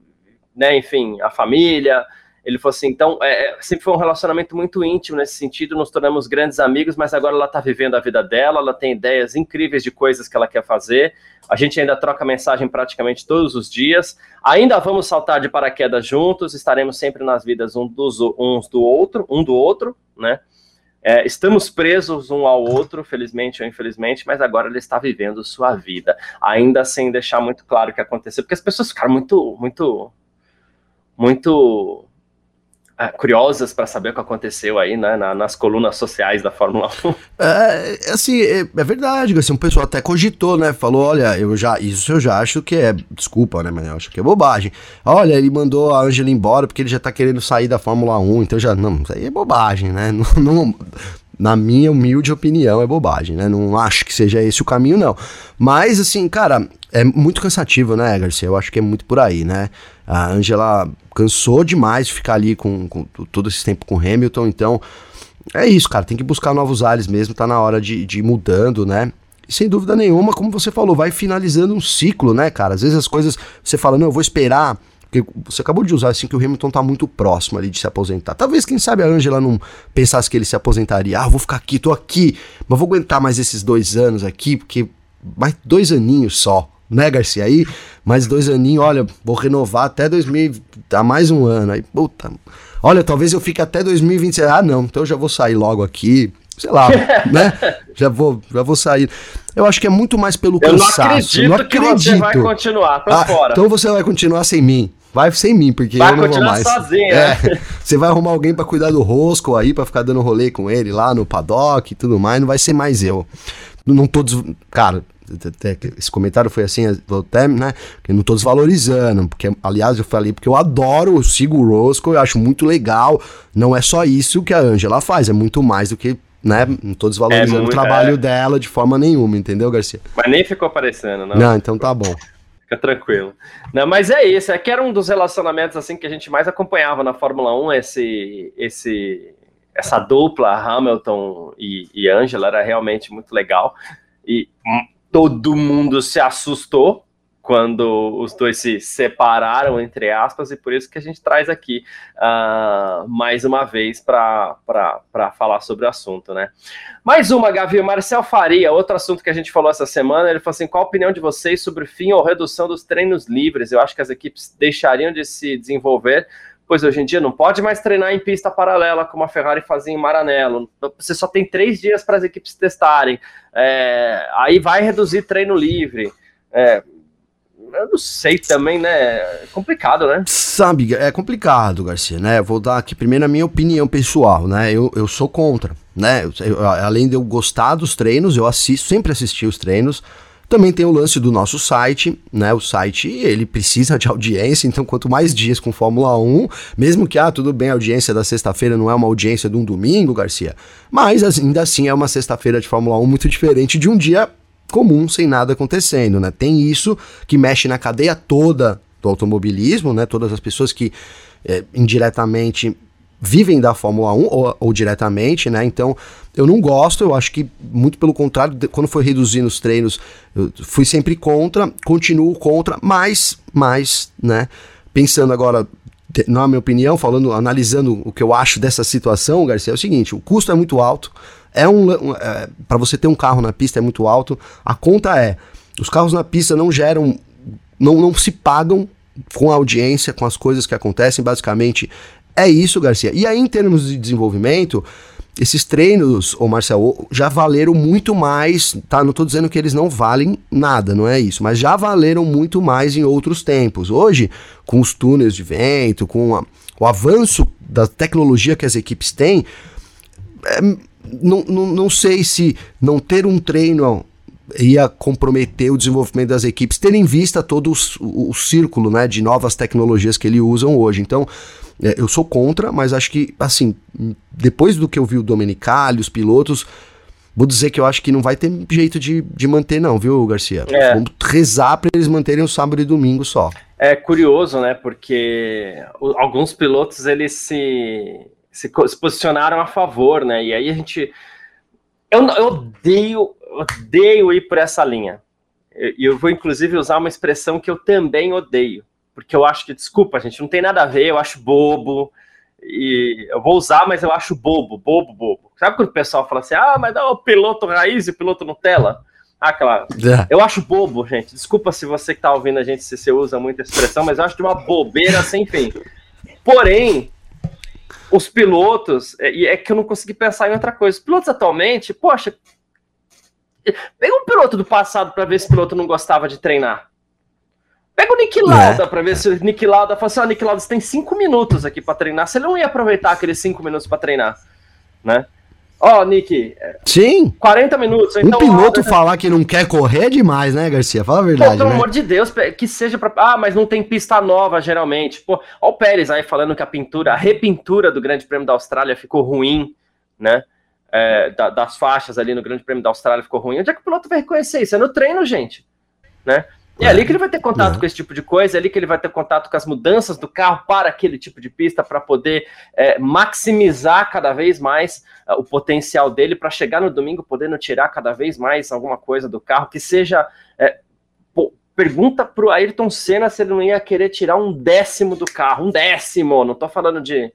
né? Enfim, a família. Ele falou assim: então, é, é, sempre foi um relacionamento muito íntimo nesse sentido, nos tornamos grandes amigos, mas agora ela está vivendo a vida dela, ela tem ideias incríveis de coisas que ela quer fazer. A gente ainda troca mensagem praticamente todos os dias. Ainda vamos saltar de paraquedas juntos, estaremos sempre nas vidas um dos, uns do outro, um do outro, né? É, estamos presos um ao outro, felizmente ou infelizmente, mas agora ele está vivendo sua vida, ainda sem deixar muito claro o que aconteceu, porque as pessoas ficaram muito, muito, muito curiosas para saber o que aconteceu aí, né, na, nas colunas sociais da Fórmula 1. É, assim, é, é, verdade, assim, um pessoal até cogitou, né, falou, olha, eu já, isso eu já acho que é, desculpa, né, mas eu acho que é bobagem. Olha, ele mandou a Angela embora porque ele já tá querendo sair da Fórmula 1, então já, não, isso aí é bobagem, né, não, não na minha humilde opinião, é bobagem, né? Não acho que seja esse o caminho, não. Mas, assim, cara, é muito cansativo, né, Garcia? Eu acho que é muito por aí, né? A Angela cansou demais de ficar ali com, com todo esse tempo com Hamilton, então é isso, cara. Tem que buscar novos ares mesmo, tá na hora de, de ir mudando, né? E sem dúvida nenhuma, como você falou, vai finalizando um ciclo, né, cara? Às vezes as coisas, você fala, não, eu vou esperar porque você acabou de usar assim que o Hamilton tá muito próximo ali de se aposentar. Talvez, quem sabe, a Angela não pensasse que ele se aposentaria. Ah, vou ficar aqui, tô aqui, mas vou aguentar mais esses dois anos aqui, porque mais dois aninhos só, né, Garcia? Aí, mais dois aninhos, olha, vou renovar até 2000, tá mais um ano. Aí, puta. Olha, talvez eu fique até 2026. Ah, não, então eu já vou sair logo aqui sei lá, né? Já vou, já vou sair. Eu acho que é muito mais pelo eu cansaço. Não acredito, não acredito que você vai continuar, tô ah, fora. Então você vai continuar sem mim. Vai sem mim, porque vai eu não vou mais. Sozinho, é, né? Você vai arrumar alguém para cuidar do rosco aí, para ficar dando rolê com ele lá no paddock e tudo mais, não vai ser mais eu. Não tô. Des... Cara, esse comentário foi assim, até, né? Que não tô desvalorizando, porque, aliás, eu falei porque eu adoro, eu sigo o Roscoe, eu acho muito legal. Não é só isso que a Angela faz, é muito mais do que né? Não tô desvalorizando é muito, o trabalho é. dela de forma nenhuma, entendeu, Garcia? Mas nem ficou aparecendo, não. Não, então tá bom. Fica tranquilo. Não, mas é isso, é que era um dos relacionamentos assim que a gente mais acompanhava na Fórmula 1, esse esse essa dupla Hamilton e, e Angela era realmente muito legal. E todo mundo se assustou quando os dois se separaram, entre aspas, e por isso que a gente traz aqui uh, mais uma vez para falar sobre o assunto, né? Mais uma, Gavi, Marcel Faria, outro assunto que a gente falou essa semana, ele falou assim, qual a opinião de vocês sobre o fim ou redução dos treinos livres? Eu acho que as equipes deixariam de se desenvolver, pois hoje em dia não pode mais treinar em pista paralela, como a Ferrari fazia em Maranello, você só tem três dias para as equipes testarem, é, aí vai reduzir treino livre, é, eu não sei também, né? É complicado, né? Sabe, é complicado, Garcia, né? Vou dar aqui primeiro a minha opinião pessoal, né? Eu, eu sou contra, né? Eu, além de eu gostar dos treinos, eu assisto, sempre assisti os treinos. Também tem o lance do nosso site, né? O site, ele precisa de audiência, então quanto mais dias com Fórmula 1, mesmo que, ah, tudo bem, a audiência da sexta-feira não é uma audiência de um domingo, Garcia, mas ainda assim é uma sexta-feira de Fórmula 1 muito diferente de um dia comum sem nada acontecendo, né? Tem isso que mexe na cadeia toda do automobilismo, né? Todas as pessoas que é, indiretamente vivem da Fórmula 1 ou, ou, diretamente, né? Então, eu não gosto, eu acho que muito pelo contrário, quando foi reduzindo os treinos, eu fui sempre contra, continuo contra, mas, mas, né? Pensando agora, na minha opinião, falando, analisando o que eu acho dessa situação, Garcia, é o seguinte: o custo é muito alto, é um, é, para você ter um carro na pista é muito alto. A conta é, os carros na pista não geram, não, não se pagam com a audiência, com as coisas que acontecem, basicamente é isso, Garcia. E aí em termos de desenvolvimento, esses treinos, ô Marcel, já valeram muito mais, tá? Não estou dizendo que eles não valem nada, não é isso, mas já valeram muito mais em outros tempos. Hoje, com os túneis de vento, com a, o avanço da tecnologia que as equipes têm, é, não, não, não sei se não ter um treino ia comprometer o desenvolvimento das equipes, tendo em vista todo o, o círculo né, de novas tecnologias que eles usam hoje. Então, é, eu sou contra, mas acho que, assim, depois do que eu vi o Domenicali, os pilotos, vou dizer que eu acho que não vai ter jeito de, de manter, não, viu, Garcia? É. Vamos rezar para eles manterem o sábado e domingo só. É curioso, né? Porque alguns pilotos eles se se, se posicionaram a favor, né? E aí a gente. Eu, eu odeio, odeio ir por essa linha. E eu, eu vou, inclusive, usar uma expressão que eu também odeio. Porque eu acho que, desculpa, gente, não tem nada a ver, eu acho bobo. E eu vou usar, mas eu acho bobo, bobo, bobo. Sabe quando o pessoal fala assim, ah, mas dá o piloto raiz e piloto Nutella? Ah, claro. É. Eu acho bobo, gente. Desculpa se você que tá ouvindo a gente, se você usa muita expressão, mas eu acho de uma bobeira sem fim. Porém, os pilotos, é, e é, que eu não consegui pensar em outra coisa. Os pilotos atualmente, poxa, pega um piloto do passado para ver se o piloto não gostava de treinar. Pega o Nick Lauda é. para ver se o Nick Lauda fala assim: ah, Nick Lauda, você tem cinco minutos aqui para treinar. Você não ia aproveitar aqueles cinco minutos para treinar, né? Ó, oh, Nick. Sim. 40 minutos. Então, um piloto ó, falar que não quer correr é demais, né, Garcia? Fala a verdade. Pô, pelo né? amor de Deus, que seja pra. Ah, mas não tem pista nova, geralmente. Pô, ó o Pérez aí falando que a pintura, a repintura do Grande Prêmio da Austrália ficou ruim, né? É, da, das faixas ali no Grande Prêmio da Austrália ficou ruim. Onde é que o piloto vai reconhecer isso? É no treino, gente. Né? É ali que ele vai ter contato é. com esse tipo de coisa, é ali que ele vai ter contato com as mudanças do carro para aquele tipo de pista, para poder é, maximizar cada vez mais uh, o potencial dele, para chegar no domingo podendo tirar cada vez mais alguma coisa do carro, que seja. É, pô, pergunta pro Ayrton Senna se ele não ia querer tirar um décimo do carro, um décimo, não tô falando de.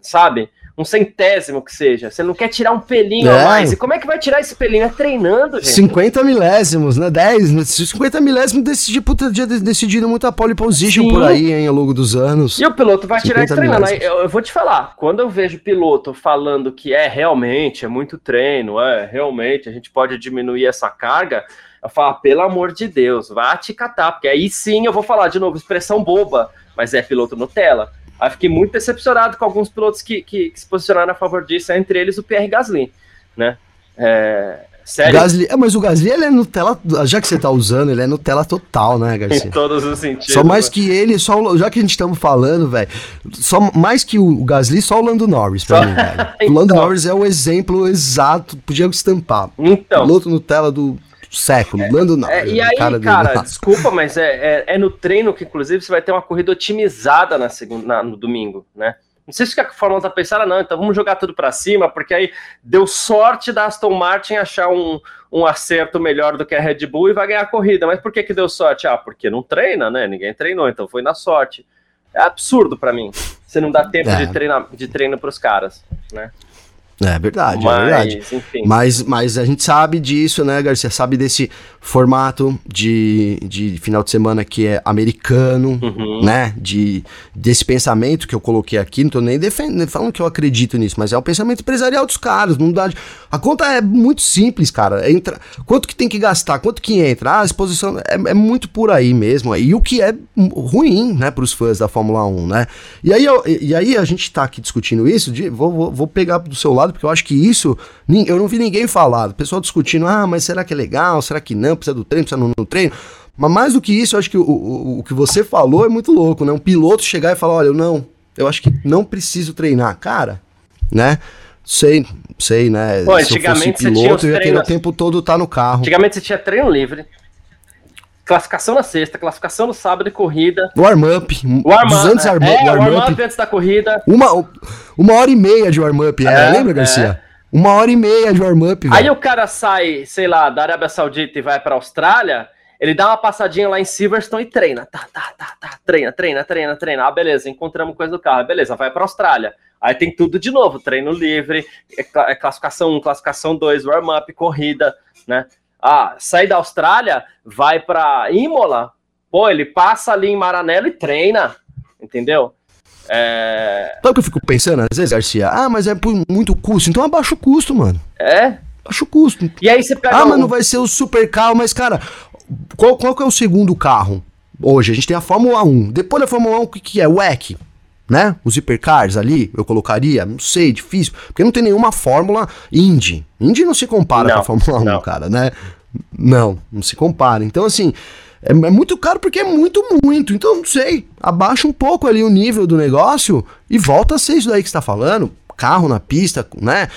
Sabe? Um centésimo que seja. Você não quer tirar um pelinho é. a mais. E como é que vai tirar esse pelinho? É treinando, gente. 50 milésimos, né? 10, 50 milésimos decidir, puta, dia decidido muita pole position Sim. por aí, hein, ao longo dos anos. E o piloto vai tirar isso treinando. Eu, eu, vou te falar, quando eu vejo piloto falando que é realmente, é muito treino, é realmente, a gente pode diminuir essa carga, eu falo, ah, pelo amor de Deus, vá te catar, porque aí sim eu vou falar de novo, expressão boba, mas é piloto Nutella. Aí fiquei muito decepcionado com alguns pilotos que, que, que, se posicionaram a favor disso, entre eles o Pierre Gasly, né? É, Sério? Gasly, é, mas o Gasly ele é Nutella, já que você tá usando, ele é Nutella total, né, Garcia? Em todos os sentidos. Só mais né? que ele, só já que a gente estamos falando, velho, só mais que o Gasly, só o Lando Norris pra só... mim, velho. O Lando então. Norris é o exemplo exato, podia estampar. Então. Piloto Nutella do século, é, Lando Norris. É, e aí, cara, cara desculpa, mas é, é, é, no treino que, inclusive, você vai ter uma corrida otimizada na segunda, na, no domingo, né? Não sei se a Fórmula tá pensando, ah, não, então vamos jogar tudo para cima, porque aí deu sorte da Aston Martin achar um, um acerto melhor do que a Red Bull e vai ganhar a corrida. Mas por que que deu sorte? Ah, porque não treina, né? Ninguém treinou, então foi na sorte. É absurdo para mim. Você não dá tempo é. de, treinar, de treino para os caras, né? É verdade, mas, é verdade. Enfim. Mas, mas a gente sabe disso, né, Garcia? Sabe desse formato de, de final de semana que é americano, uhum. né? De, desse pensamento que eu coloquei aqui. Não tô nem defendendo, falando que eu acredito nisso, mas é o pensamento empresarial dos caras. Não dá, a conta é muito simples, cara. Entra, quanto que tem que gastar? Quanto que entra? Ah, a exposição é, é muito por aí mesmo. E o que é ruim, né, para os fãs da Fórmula 1, né? E aí, eu, e aí a gente tá aqui discutindo isso. De, vou, vou, vou pegar do seu lado lado, porque eu acho que isso, eu não vi ninguém falar. O pessoal discutindo, ah, mas será que é legal? Será que não? Precisa do treino, precisa no, no treino. Mas mais do que isso, eu acho que o, o, o, que você falou é muito louco, né? Um piloto chegar e falar, olha, eu não, eu acho que não preciso treinar. Cara, né? Sei, sei, né? Pô, Se eu fosse piloto, eu ia querer o tempo todo estar tá no carro. Antigamente você tinha treino livre, classificação na sexta, classificação no sábado e corrida. Warm-up. Warm 200 warm, é, warm, warm up antes da corrida. Uma, uma hora e meia de warm-up, é, lembra, Garcia? É. Uma hora e meia de warm-up. Aí o cara sai, sei lá, da Arábia Saudita e vai pra Austrália, ele dá uma passadinha lá em Silverstone e treina. Tá, tá, tá, tá. Treina, treina, treina, treina. Ah, beleza, encontramos coisa do carro. Beleza, vai pra Austrália. Aí tem tudo de novo, treino livre, é, é classificação 1, classificação 2, warm-up, corrida, né? Ah, sai da Austrália, vai para Imola, pô, ele passa ali em Maranello e treina, entendeu? É... Sabe o que eu fico pensando às vezes, Garcia? Ah, mas é por muito custo, então abaixa o custo, mano. É? Abaixa o custo. E aí você pega. Ah, um... mas não vai ser o super carro, mas, cara, qual, qual que é o segundo carro? Hoje, a gente tem a Fórmula 1. Depois da Fórmula 1, o que, que é? O WEC né? Os hipercars ali, eu colocaria, não sei, difícil, porque não tem nenhuma fórmula Indy. Indy não se compara não, com a Fórmula 1, não. cara, né? Não, não se compara. Então, assim, é, é, muito caro porque é muito, muito. Então, não sei, abaixa um pouco ali o nível do negócio e volta a ser isso daí que está falando. Carro na pista, né?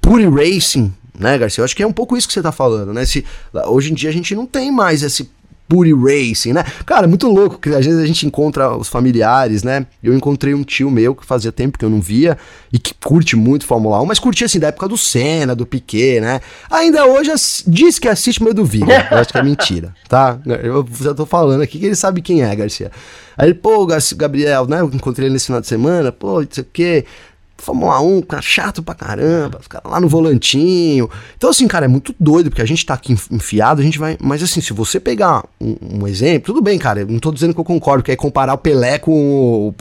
Pure Racing, né, Garcia? Eu acho que é um pouco isso que você está falando, né? Se, hoje em dia a gente não tem mais esse Puri Racing, né? Cara, muito louco, que às vezes a gente encontra os familiares, né? Eu encontrei um tio meu que fazia tempo que eu não via e que curte muito Fórmula 1, mas curtia assim da época do Senna, do Piquet, né? Ainda hoje diz que assiste, mas eu duvido. Eu acho que é mentira, tá? Eu já tô falando aqui que ele sabe quem é, Garcia. Aí ele, pô, Gabriel, né? Eu encontrei ele nesse final de semana, pô, não sei o quê. Fórmula 1, cara chato pra caramba, ficar lá no volantinho. Então, assim, cara, é muito doido, porque a gente tá aqui enfiado, a gente vai. Mas assim, se você pegar um, um exemplo, tudo bem, cara, eu não tô dizendo que eu concordo, que é comparar o Pelé com o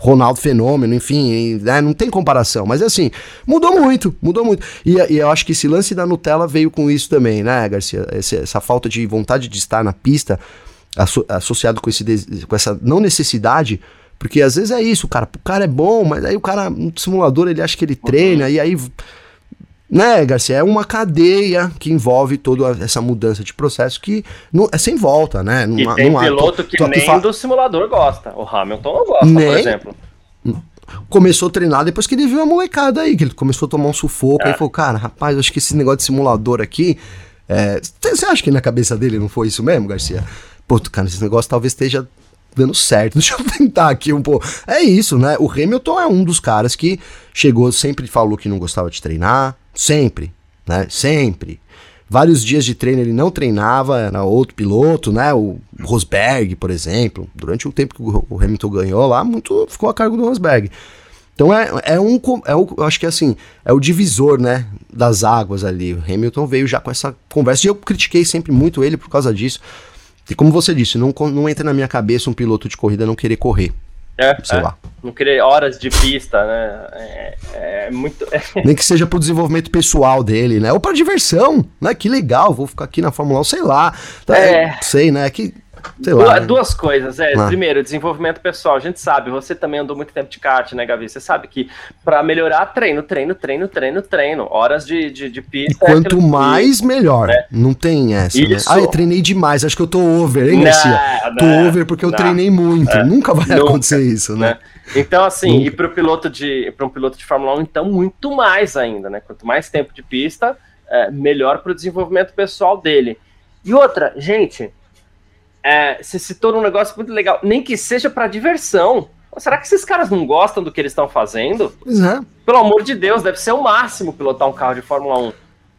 Ronaldo Fenômeno, enfim, né, não tem comparação, mas assim, mudou muito, mudou muito. E, e, eu acho que esse lance da Nutella veio com isso também, né, Garcia? Essa, essa falta de vontade de estar na pista, asso, associado com, esse, com essa não necessidade porque às vezes é isso, cara. O cara é bom, mas aí o cara no simulador ele acha que ele treina, e aí. Né, Garcia? É uma cadeia que envolve toda essa mudança de processo que não, é sem volta, né? Não, e tem não piloto que nem fa... do simulador gosta. O Hamilton não gosta, nem... por exemplo começou a treinar depois que ele viu a molecada aí, que ele começou a tomar um sufoco. É. Aí falou, cara, rapaz, acho que esse negócio de simulador aqui. Você é... acha que na cabeça dele não foi isso mesmo, Garcia? Pô, cara, esse negócio talvez esteja dando certo. Deixa eu tentar aqui um pouco. É isso, né? O Hamilton é um dos caras que chegou, sempre falou que não gostava de treinar. Sempre, né? Sempre. Vários dias de treino ele não treinava, era outro piloto, né? O Rosberg, por exemplo. Durante o tempo que o Hamilton ganhou lá, muito ficou a cargo do Rosberg. Então é, é um. É o, eu acho que é assim, é o divisor, né? Das águas ali. O Hamilton veio já com essa conversa. E eu critiquei sempre muito ele por causa disso. E como você disse, não, não entra na minha cabeça um piloto de corrida não querer correr. É, sei é. lá. Não querer horas de pista, né? É, é muito. Nem que seja pro desenvolvimento pessoal dele, né? Ou pra diversão, né? Que legal, vou ficar aqui na Fórmula 1, sei lá. Tá, é. Sei, né? Que sei lá. Duas, duas coisas, é. Ah. Primeiro, desenvolvimento pessoal. A gente sabe, você também andou muito tempo de kart, né, Gavi? Você sabe que para melhorar, treino, treino, treino, treino, treino. Horas de, de, de pista. E é quanto é mais, que, melhor. Né? Não tem essa. Né? Ah, eu treinei demais. Acho que eu tô over, hein, Garcia? Não, tô over porque eu não, treinei muito. É, Nunca vai nunca, acontecer isso, né? né? Então, assim, nunca. e para piloto de para um piloto de Fórmula 1, então, muito mais ainda, né? Quanto mais tempo de pista, é, melhor para o desenvolvimento pessoal dele. E outra, gente, é, você citou um negócio muito legal, nem que seja para diversão. Será que esses caras não gostam do que eles estão fazendo? Pois é. Pelo amor de Deus, deve ser o máximo pilotar um carro de Fórmula 1.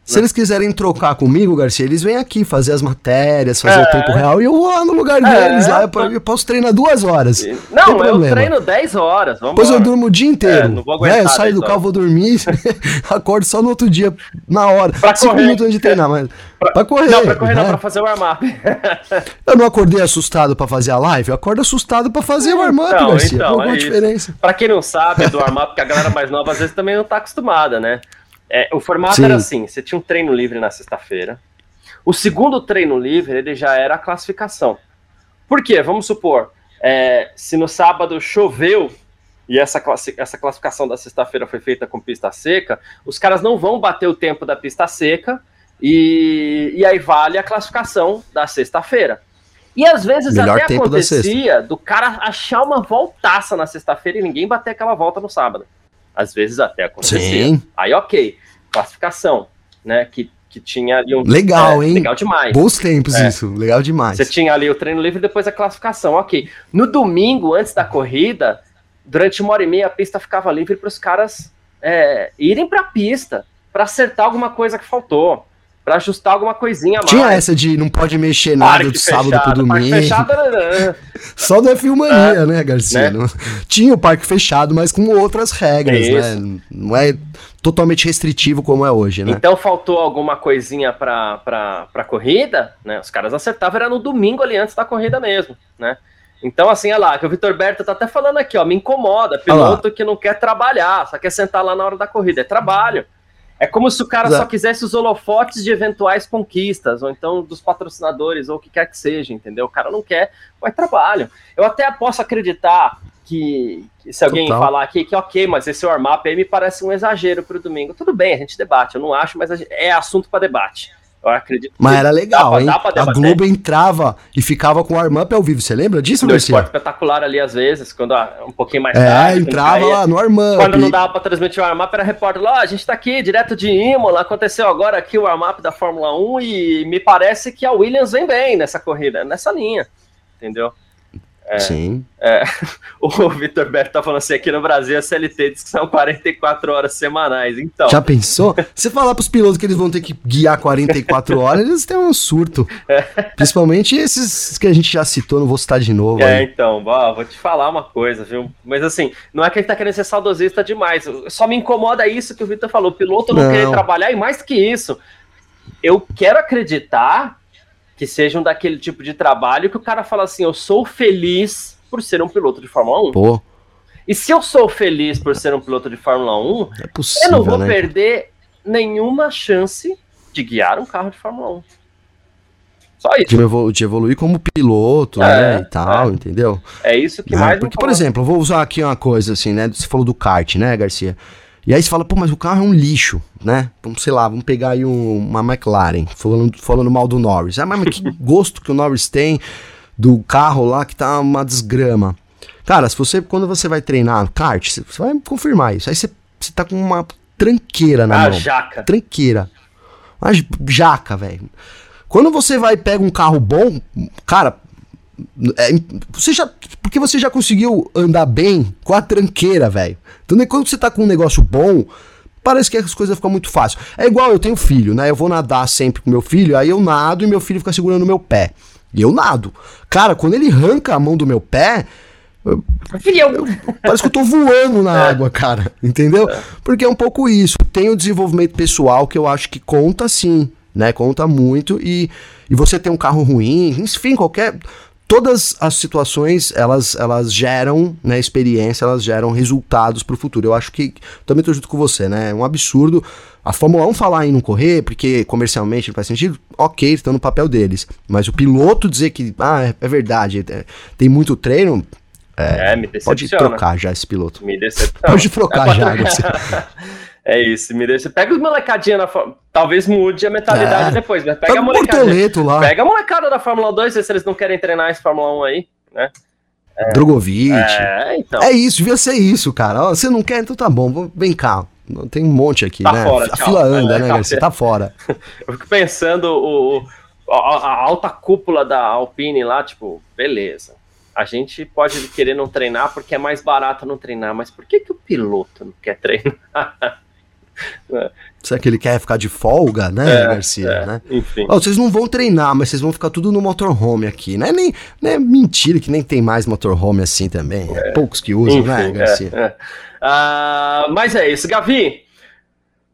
Se eles quiserem trocar comigo, Garcia, eles vêm aqui fazer as matérias, fazer é. o tempo real e eu vou lá no lugar é. deles. Lá eu, eu, posso treinar duas horas. Não, não eu treino 10 horas. Vamos pois eu durmo o dia inteiro. É, não vou aguentar, é, eu saio do carro, vou dormir, acordo só no outro dia, na hora. Pra Cinco correr. minutos antes de treinar, mas. Pra, pra correr. Não, pra correr né? não, pra fazer o warm-up. eu não acordei assustado pra fazer a live, eu acordo assustado pra fazer o warm-up, então, Garcia. Então, Qual é a diferença? Pra quem não sabe do warm-up, que a galera mais nova às vezes também não tá acostumada, né? É, o formato Sim. era assim: você tinha um treino livre na sexta-feira. O segundo treino livre ele já era a classificação. Por quê? Vamos supor, é, se no sábado choveu e essa, classi essa classificação da sexta-feira foi feita com pista seca, os caras não vão bater o tempo da pista seca e, e aí vale a classificação da sexta-feira. E às vezes Melhor até acontecia do cara achar uma voltaça na sexta-feira e ninguém bater aquela volta no sábado. Às vezes até acontecia. Sim. Aí, ok, classificação, né? Que, que tinha ali um. Legal, é, hein? Legal demais. Bons tempos é. isso, legal demais. Você tinha ali o treino livre e depois a classificação, ok. No domingo, antes da corrida, durante uma hora e meia, a pista ficava livre para os caras é, irem para a pista, para acertar alguma coisa que faltou para ajustar alguma coisinha mais. Tinha essa de não pode mexer nada do sábado fechado, pro domingo. Fechado, Só da filmania, é, né, Garcia? Né? Tinha o parque fechado, mas com outras regras, é né? Não é totalmente restritivo como é hoje, né? Então faltou alguma coisinha pra, pra, pra corrida, né? Os caras acertavam, era no domingo ali antes da corrida mesmo, né? Então, assim, olha lá, que o Vitor Berto tá até falando aqui, ó, me incomoda, piloto que não quer trabalhar, só quer sentar lá na hora da corrida, é trabalho. É como se o cara Exato. só quisesse os holofotes de eventuais conquistas, ou então dos patrocinadores, ou o que quer que seja, entendeu? O cara não quer, vai trabalho. Eu até posso acreditar que, que se alguém Total. falar aqui que ok, mas esse warm-up aí me parece um exagero para o domingo. Tudo bem, a gente debate, eu não acho, mas é assunto para debate. Eu acredito. Mas era legal, dá, hein? Dá a Globo entrava e ficava com o arm-up ao vivo. Você lembra disso, Garcia? esporte espetacular ali, às vezes, quando um pouquinho mais é, tarde. É, entrava lá no arm-up. Quando não dava para transmitir o arm-up, era repórter lá, a gente tá aqui, direto de Imola, aconteceu agora aqui o arm-up da Fórmula 1 e me parece que a Williams vem bem nessa corrida, nessa linha, entendeu? É, Sim. É, o Vitor Berto tá falando assim: aqui no Brasil a CLT diz que são 44 horas semanais. Então. Já pensou? Você falar pros pilotos que eles vão ter que guiar 44 horas, eles têm um surto. É. Principalmente esses que a gente já citou, não vou citar de novo. É, aí. então, ó, vou te falar uma coisa, viu? Mas assim, não é que ele tá querendo ser saudosista demais. Só me incomoda isso que o Vitor falou: o piloto não, não quer trabalhar, e mais que isso, eu quero acreditar que sejam daquele tipo de trabalho que o cara fala assim: eu sou feliz por ser um piloto de Fórmula 1. Pô. E se eu sou feliz por ser um piloto de Fórmula 1, é possível, eu não vou né? perder nenhuma chance de guiar um carro de Fórmula 1. Só isso. De, evolu de evoluir como piloto, é, né? E tal, é. entendeu? É isso que ah, mais. Porque, por exemplo, eu vou usar aqui uma coisa assim, né? Você falou do kart, né, Garcia? E aí você fala, pô, mas o carro é um lixo, né? Vamos, sei lá, vamos pegar aí um, uma McLaren, falando, falando mal do Norris. Ah, mas que gosto que o Norris tem do carro lá que tá uma desgrama. Cara, se você, quando você vai treinar kart, você vai confirmar isso. Aí você, você tá com uma tranqueira na ah, mão. jaca. Tranqueira. Uma jaca, velho. Quando você vai pega um carro bom, cara, é, você já, porque você já conseguiu andar bem com a tranqueira, velho. Então, quando você tá com um negócio bom, parece que as coisas ficam muito fácil. É igual eu tenho filho, né? Eu vou nadar sempre com meu filho, aí eu nado e meu filho fica segurando o meu pé. E eu nado. Cara, quando ele arranca a mão do meu pé. Eu, eu, parece que eu tô voando na é. água, cara. Entendeu? É. Porque é um pouco isso. Tem o desenvolvimento pessoal que eu acho que conta sim, né? Conta muito. E, e você tem um carro ruim, enfim, qualquer todas as situações elas, elas geram né, experiência, elas geram resultados para o futuro. Eu acho que também estou junto com você, né? É um absurdo a Fórmula 1 falar em não correr porque comercialmente não faz sentido, ok, estão no papel deles. Mas o piloto dizer que ah, é, é verdade, é, tem muito treino. É, é me pode trocar já esse piloto. Me decepciona. Pode trocar já. É isso, me deixa. Pega os molecadinha na Talvez mude a mentalidade é. depois, mas pega tá a molecadinha. Lá. Pega a molecada da Fórmula 2, se eles não querem treinar esse Fórmula 1 aí, né? É. Drogovic. É, então. É isso, devia ser isso, cara. Você não quer, então tá bom, vem cá. Tem um monte aqui, tá né? Fora, a fila anda, né, Garcia? Tá fora. Eu fico pensando o, a, a, alta cúpula da Alpine lá, tipo, beleza. A gente pode querer não treinar porque é mais barato não treinar, mas por que, que o piloto não quer treinar? Será que ele quer ficar de folga, né, é, Garcia? É, né? Enfim. Oh, vocês não vão treinar, mas vocês vão ficar tudo no motorhome aqui. Não é nem não é mentira que nem tem mais motorhome assim também. É, poucos que usam, né, enfim, né, Garcia? É, uh, mas é isso, Gavi.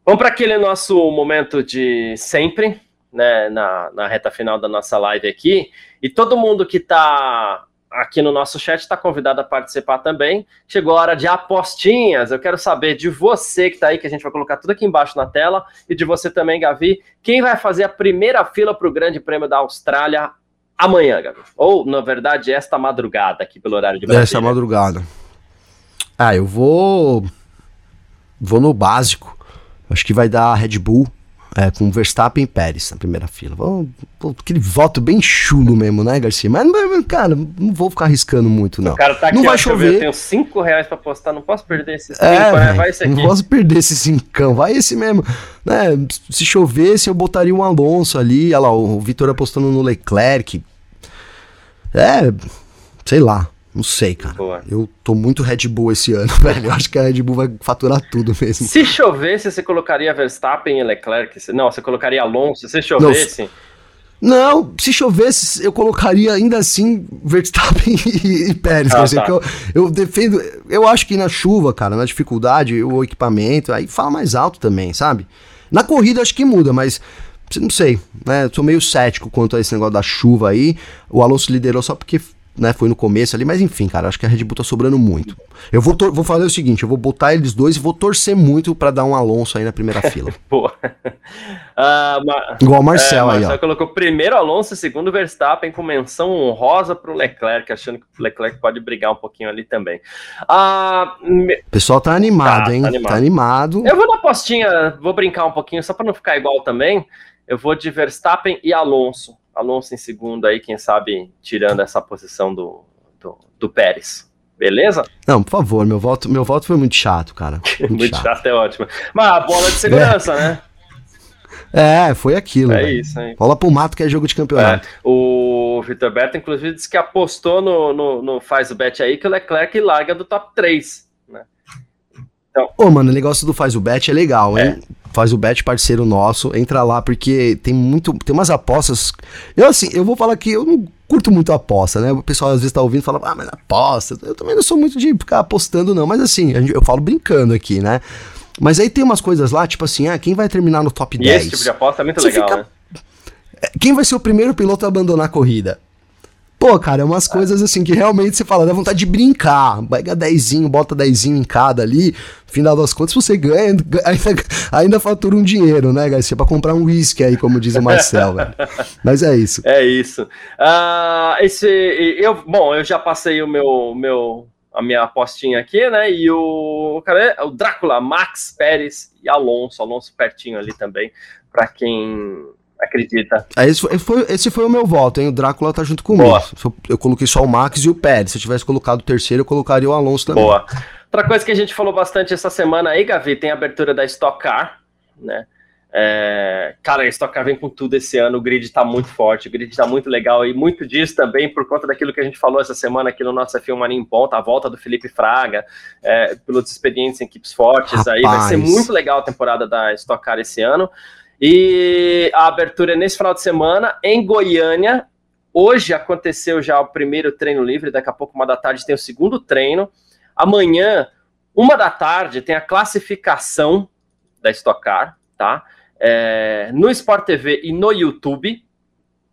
Vamos para aquele nosso momento de sempre, né, na, na reta final da nossa live aqui. E todo mundo que está aqui no nosso chat está convidado a participar também. Chegou a hora de apostinhas. Eu quero saber de você que está aí, que a gente vai colocar tudo aqui embaixo na tela, e de você também, Gavi, quem vai fazer a primeira fila para o Grande Prêmio da Austrália amanhã, Gavi? Ou, na verdade, esta madrugada, aqui pelo horário de Brasília. Esta madrugada. Ah, eu vou. Vou no básico. Acho que vai dar Red Bull é, com Verstappen e Pérez na primeira fila. aquele voto bem chulo mesmo, né, Garcia? Mas, cara, não vou ficar arriscando muito, não. O cara tá aqui, não vai chover. Eu tenho 5 reais pra postar, não posso perder esses 5, é, né? Vai esse aqui. Não posso perder esse 5, vai esse mesmo. Né, se chovesse, eu botaria um Alonso ali, olha lá, o Vitor apostando no Leclerc. É, sei lá. Não sei, cara. Boa. Eu tô muito Red Bull esse ano, velho. Eu acho que a Red Bull vai faturar tudo mesmo. Se chovesse, você colocaria Verstappen e Leclerc? Não, você colocaria Alonso. Se chovesse. Não, não se chovesse, eu colocaria ainda assim Verstappen e, e Pérez. Ah, tá. eu, eu defendo. Eu acho que na chuva, cara, na dificuldade, o equipamento, aí fala mais alto também, sabe? Na corrida acho que muda, mas não sei, né? Eu sou meio cético quanto a esse negócio da chuva aí. O Alonso liderou só porque né? Foi no começo ali, mas enfim, cara, acho que a Red Bull tá sobrando muito. Eu vou, vou fazer o seguinte: eu vou botar eles dois e vou torcer muito para dar um Alonso aí na primeira fila. Boa. Uh, Igual o Marcel é, aí, Marcel ó. colocou primeiro Alonso, segundo Verstappen, com menção honrosa pro Leclerc, achando que o Leclerc pode brigar um pouquinho ali também. Uh, o pessoal tá animado, tá, hein? Tá animado. tá animado. Eu vou na postinha, vou brincar um pouquinho, só para não ficar igual também. Eu vou de Verstappen e Alonso. Alonso em segundo aí, quem sabe tirando essa posição do, do, do Pérez. Beleza? Não, por favor, meu voto, meu voto foi muito chato, cara. Muito, muito chato. chato. é ótimo. Mas a bola de segurança, é. né? É, foi aquilo. É véio. isso, hein? Bola pro mato que é jogo de campeonato. É. O Vitor Berto, inclusive, disse que apostou no, no, no, Faz o Bet aí que o Leclerc larga do top 3. Né? Então... Ô, mano, o negócio do Faz o Bet é legal, hein? É faz o bet parceiro nosso, entra lá porque tem muito, tem umas apostas. Eu assim, eu vou falar que eu não curto muito aposta, né? O pessoal às vezes tá ouvindo e fala: "Ah, mas aposta". Eu também não sou muito de ficar apostando não, mas assim, eu falo brincando aqui, né? Mas aí tem umas coisas lá, tipo assim, ah, quem vai terminar no top e 10? Esse tipo de aposta é muito Você legal, fica... né? Quem vai ser o primeiro piloto a abandonar a corrida? Pô, cara, é umas coisas assim que realmente você fala, dá vontade de brincar. Pega dezinho, bota dezinho em cada ali. Final das contas, você ganha, ainda, ainda fatura um dinheiro, né, Garcia? Pra comprar um uísque aí, como diz o Marcel, velho. Mas é isso. É isso. Uh, esse, eu, bom, eu já passei o meu, meu, a minha apostinha aqui, né? E o, cara, o Drácula, Max Pérez e Alonso, Alonso pertinho ali também, para quem acredita. É, esse, foi, esse foi o meu voto, hein? O Drácula tá junto comigo. Boa. Eu coloquei só o Max e o Pérez. Se eu tivesse colocado o terceiro, eu colocaria o Alonso também. Boa. Outra coisa que a gente falou bastante essa semana aí, Gavi, tem a abertura da Stock Car, né? É, cara, a Stock Car vem com tudo esse ano, o grid tá muito forte, o grid tá muito legal e muito disso também por conta daquilo que a gente falou essa semana aqui no nosso F1 Mania em Ponta, a volta do Felipe Fraga, é, pilotos expedientes em equipes fortes Rapaz. aí, vai ser muito legal a temporada da Stock Car esse ano. E a abertura é nesse final de semana em Goiânia. Hoje aconteceu já o primeiro treino livre, daqui a pouco, uma da tarde, tem o segundo treino. Amanhã, uma da tarde, tem a classificação da Stock Car, tá? É, no Sport TV e no YouTube,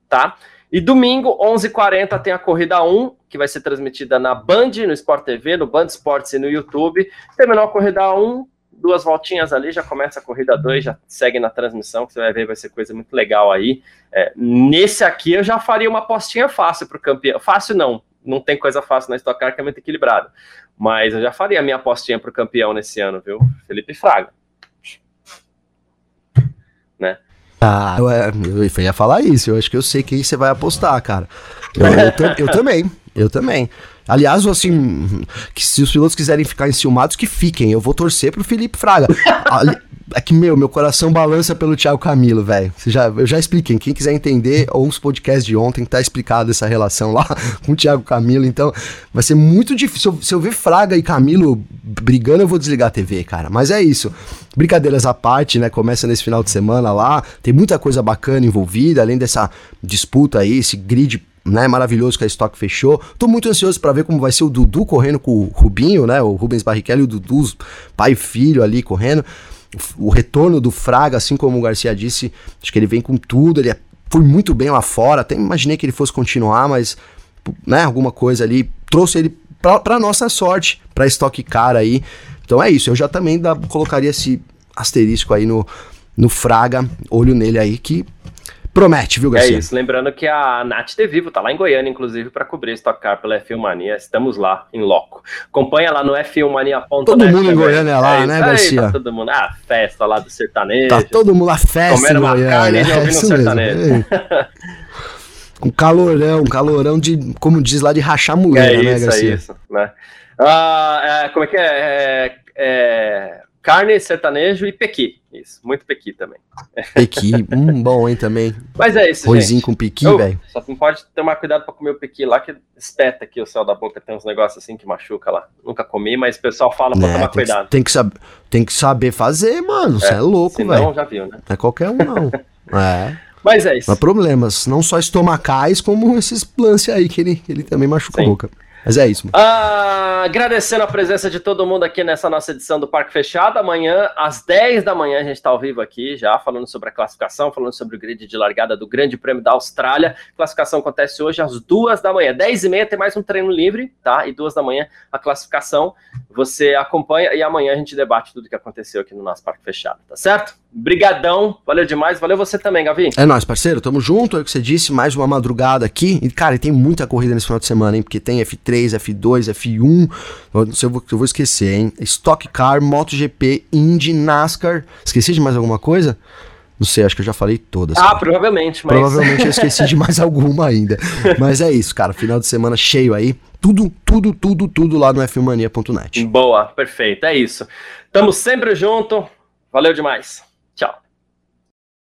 tá? E domingo, 11h40, tem a corrida 1, que vai ser transmitida na Band, no Sport TV, no Band Sports e no YouTube. Terminou a corrida 1, duas voltinhas ali, já começa a corrida 2, já segue na transmissão, que você vai ver, vai ser coisa muito legal aí. É, nesse aqui eu já faria uma apostinha fácil para o campeão. Fácil não, não tem coisa fácil na Stock Car, que é muito equilibrado. Mas eu já faria a minha apostinha para o campeão nesse ano, viu? Felipe Fraga. Né? Ah, eu, eu ia falar isso, eu acho que eu sei quem você vai apostar, cara. Eu, eu, eu também, eu também. Aliás, assim, se os pilotos quiserem ficar enciumados, que fiquem. Eu vou torcer pro Felipe Fraga. É que, meu, meu coração balança pelo Thiago Camilo, velho. Eu já expliquei. Quem quiser entender, ou os podcasts de ontem, tá explicado essa relação lá com o Thiago Camilo. Então, vai ser muito difícil. Se eu, ver Fraga e Camilo brigando, eu vou desligar a TV, cara. Mas é isso. Brincadeiras à parte, né? Começa nesse final de semana lá. Tem muita coisa bacana envolvida, além dessa disputa aí, esse grid né, maravilhoso que a Stock fechou. Tô muito ansioso para ver como vai ser o Dudu correndo com o Rubinho, né, o Rubens Barrichello e o Dudu, pai e filho ali correndo. O retorno do Fraga, assim como o Garcia disse, acho que ele vem com tudo, ele é, foi muito bem lá fora, até imaginei que ele fosse continuar, mas né, alguma coisa ali trouxe ele para nossa sorte, para Stock Car aí. Então é isso, eu já também da, colocaria esse asterisco aí no, no Fraga, olho nele aí que Promete, viu, Garcia? É isso. Lembrando que a Nath de Vivo tá lá em Goiânia, inclusive, para cobrir Stock Car pela F1 Mania. Estamos lá, em loco. Acompanha lá no f1mania.net. Todo mundo em Goiânia lá, é né, Garcia? Aí, tá todo mundo. Ah, festa lá do sertanejo. Tá todo mundo lá, festa Comendo uma carne e ouvindo é sertanejo. Com calorão, calorão de, como diz lá, de rachar mulher, é né, isso, Garcia? É isso, né? Ah, é, como é que é? é, é Carne, sertanejo e pequi. Isso, muito pequi também. Pequi, hum, bom, hein, também. Mas é isso, Poisinho com pequi, velho. Só não pode tomar cuidado pra comer o pequi lá, que espeta aqui o céu da boca, tem uns negócios assim que machuca lá. Nunca comi, mas o pessoal fala pra é, tomar tem cuidado. Que, tem, que saber, tem que saber fazer, mano, você é, é, louco, velho. Não, já viu, né? Não é qualquer um, não. é. Mas é isso. Há problemas, não só estomacais, como esses lances aí que ele, ele também machuca Sim. a boca. Mas é isso. Ah, agradecendo a presença de todo mundo aqui nessa nossa edição do Parque Fechado. Amanhã, às 10 da manhã, a gente está ao vivo aqui já, falando sobre a classificação, falando sobre o grid de largada do Grande Prêmio da Austrália. A classificação acontece hoje às 2 da manhã. 10 e meia tem mais um treino livre, tá? E 2 da manhã a classificação. Você acompanha e amanhã a gente debate tudo que aconteceu aqui no nosso Parque Fechado, tá certo? Brigadão, valeu demais, valeu você também, Gavi. É nóis, parceiro, tamo junto, é o que você disse, mais uma madrugada aqui. E, cara, tem muita corrida nesse final de semana, hein? Porque tem F3, F2, F1, eu, eu, vou, eu vou esquecer, hein? Stock Car, MotoGP, Indy, NASCAR. Esqueci de mais alguma coisa? Não sei, acho que eu já falei todas. Ah, cara. provavelmente, mas... Provavelmente eu esqueci de mais alguma ainda. Mas é isso, cara, final de semana cheio aí. Tudo, tudo, tudo, tudo lá no fmania.net. Boa, perfeito, é isso. Tamo sempre junto. Valeu demais.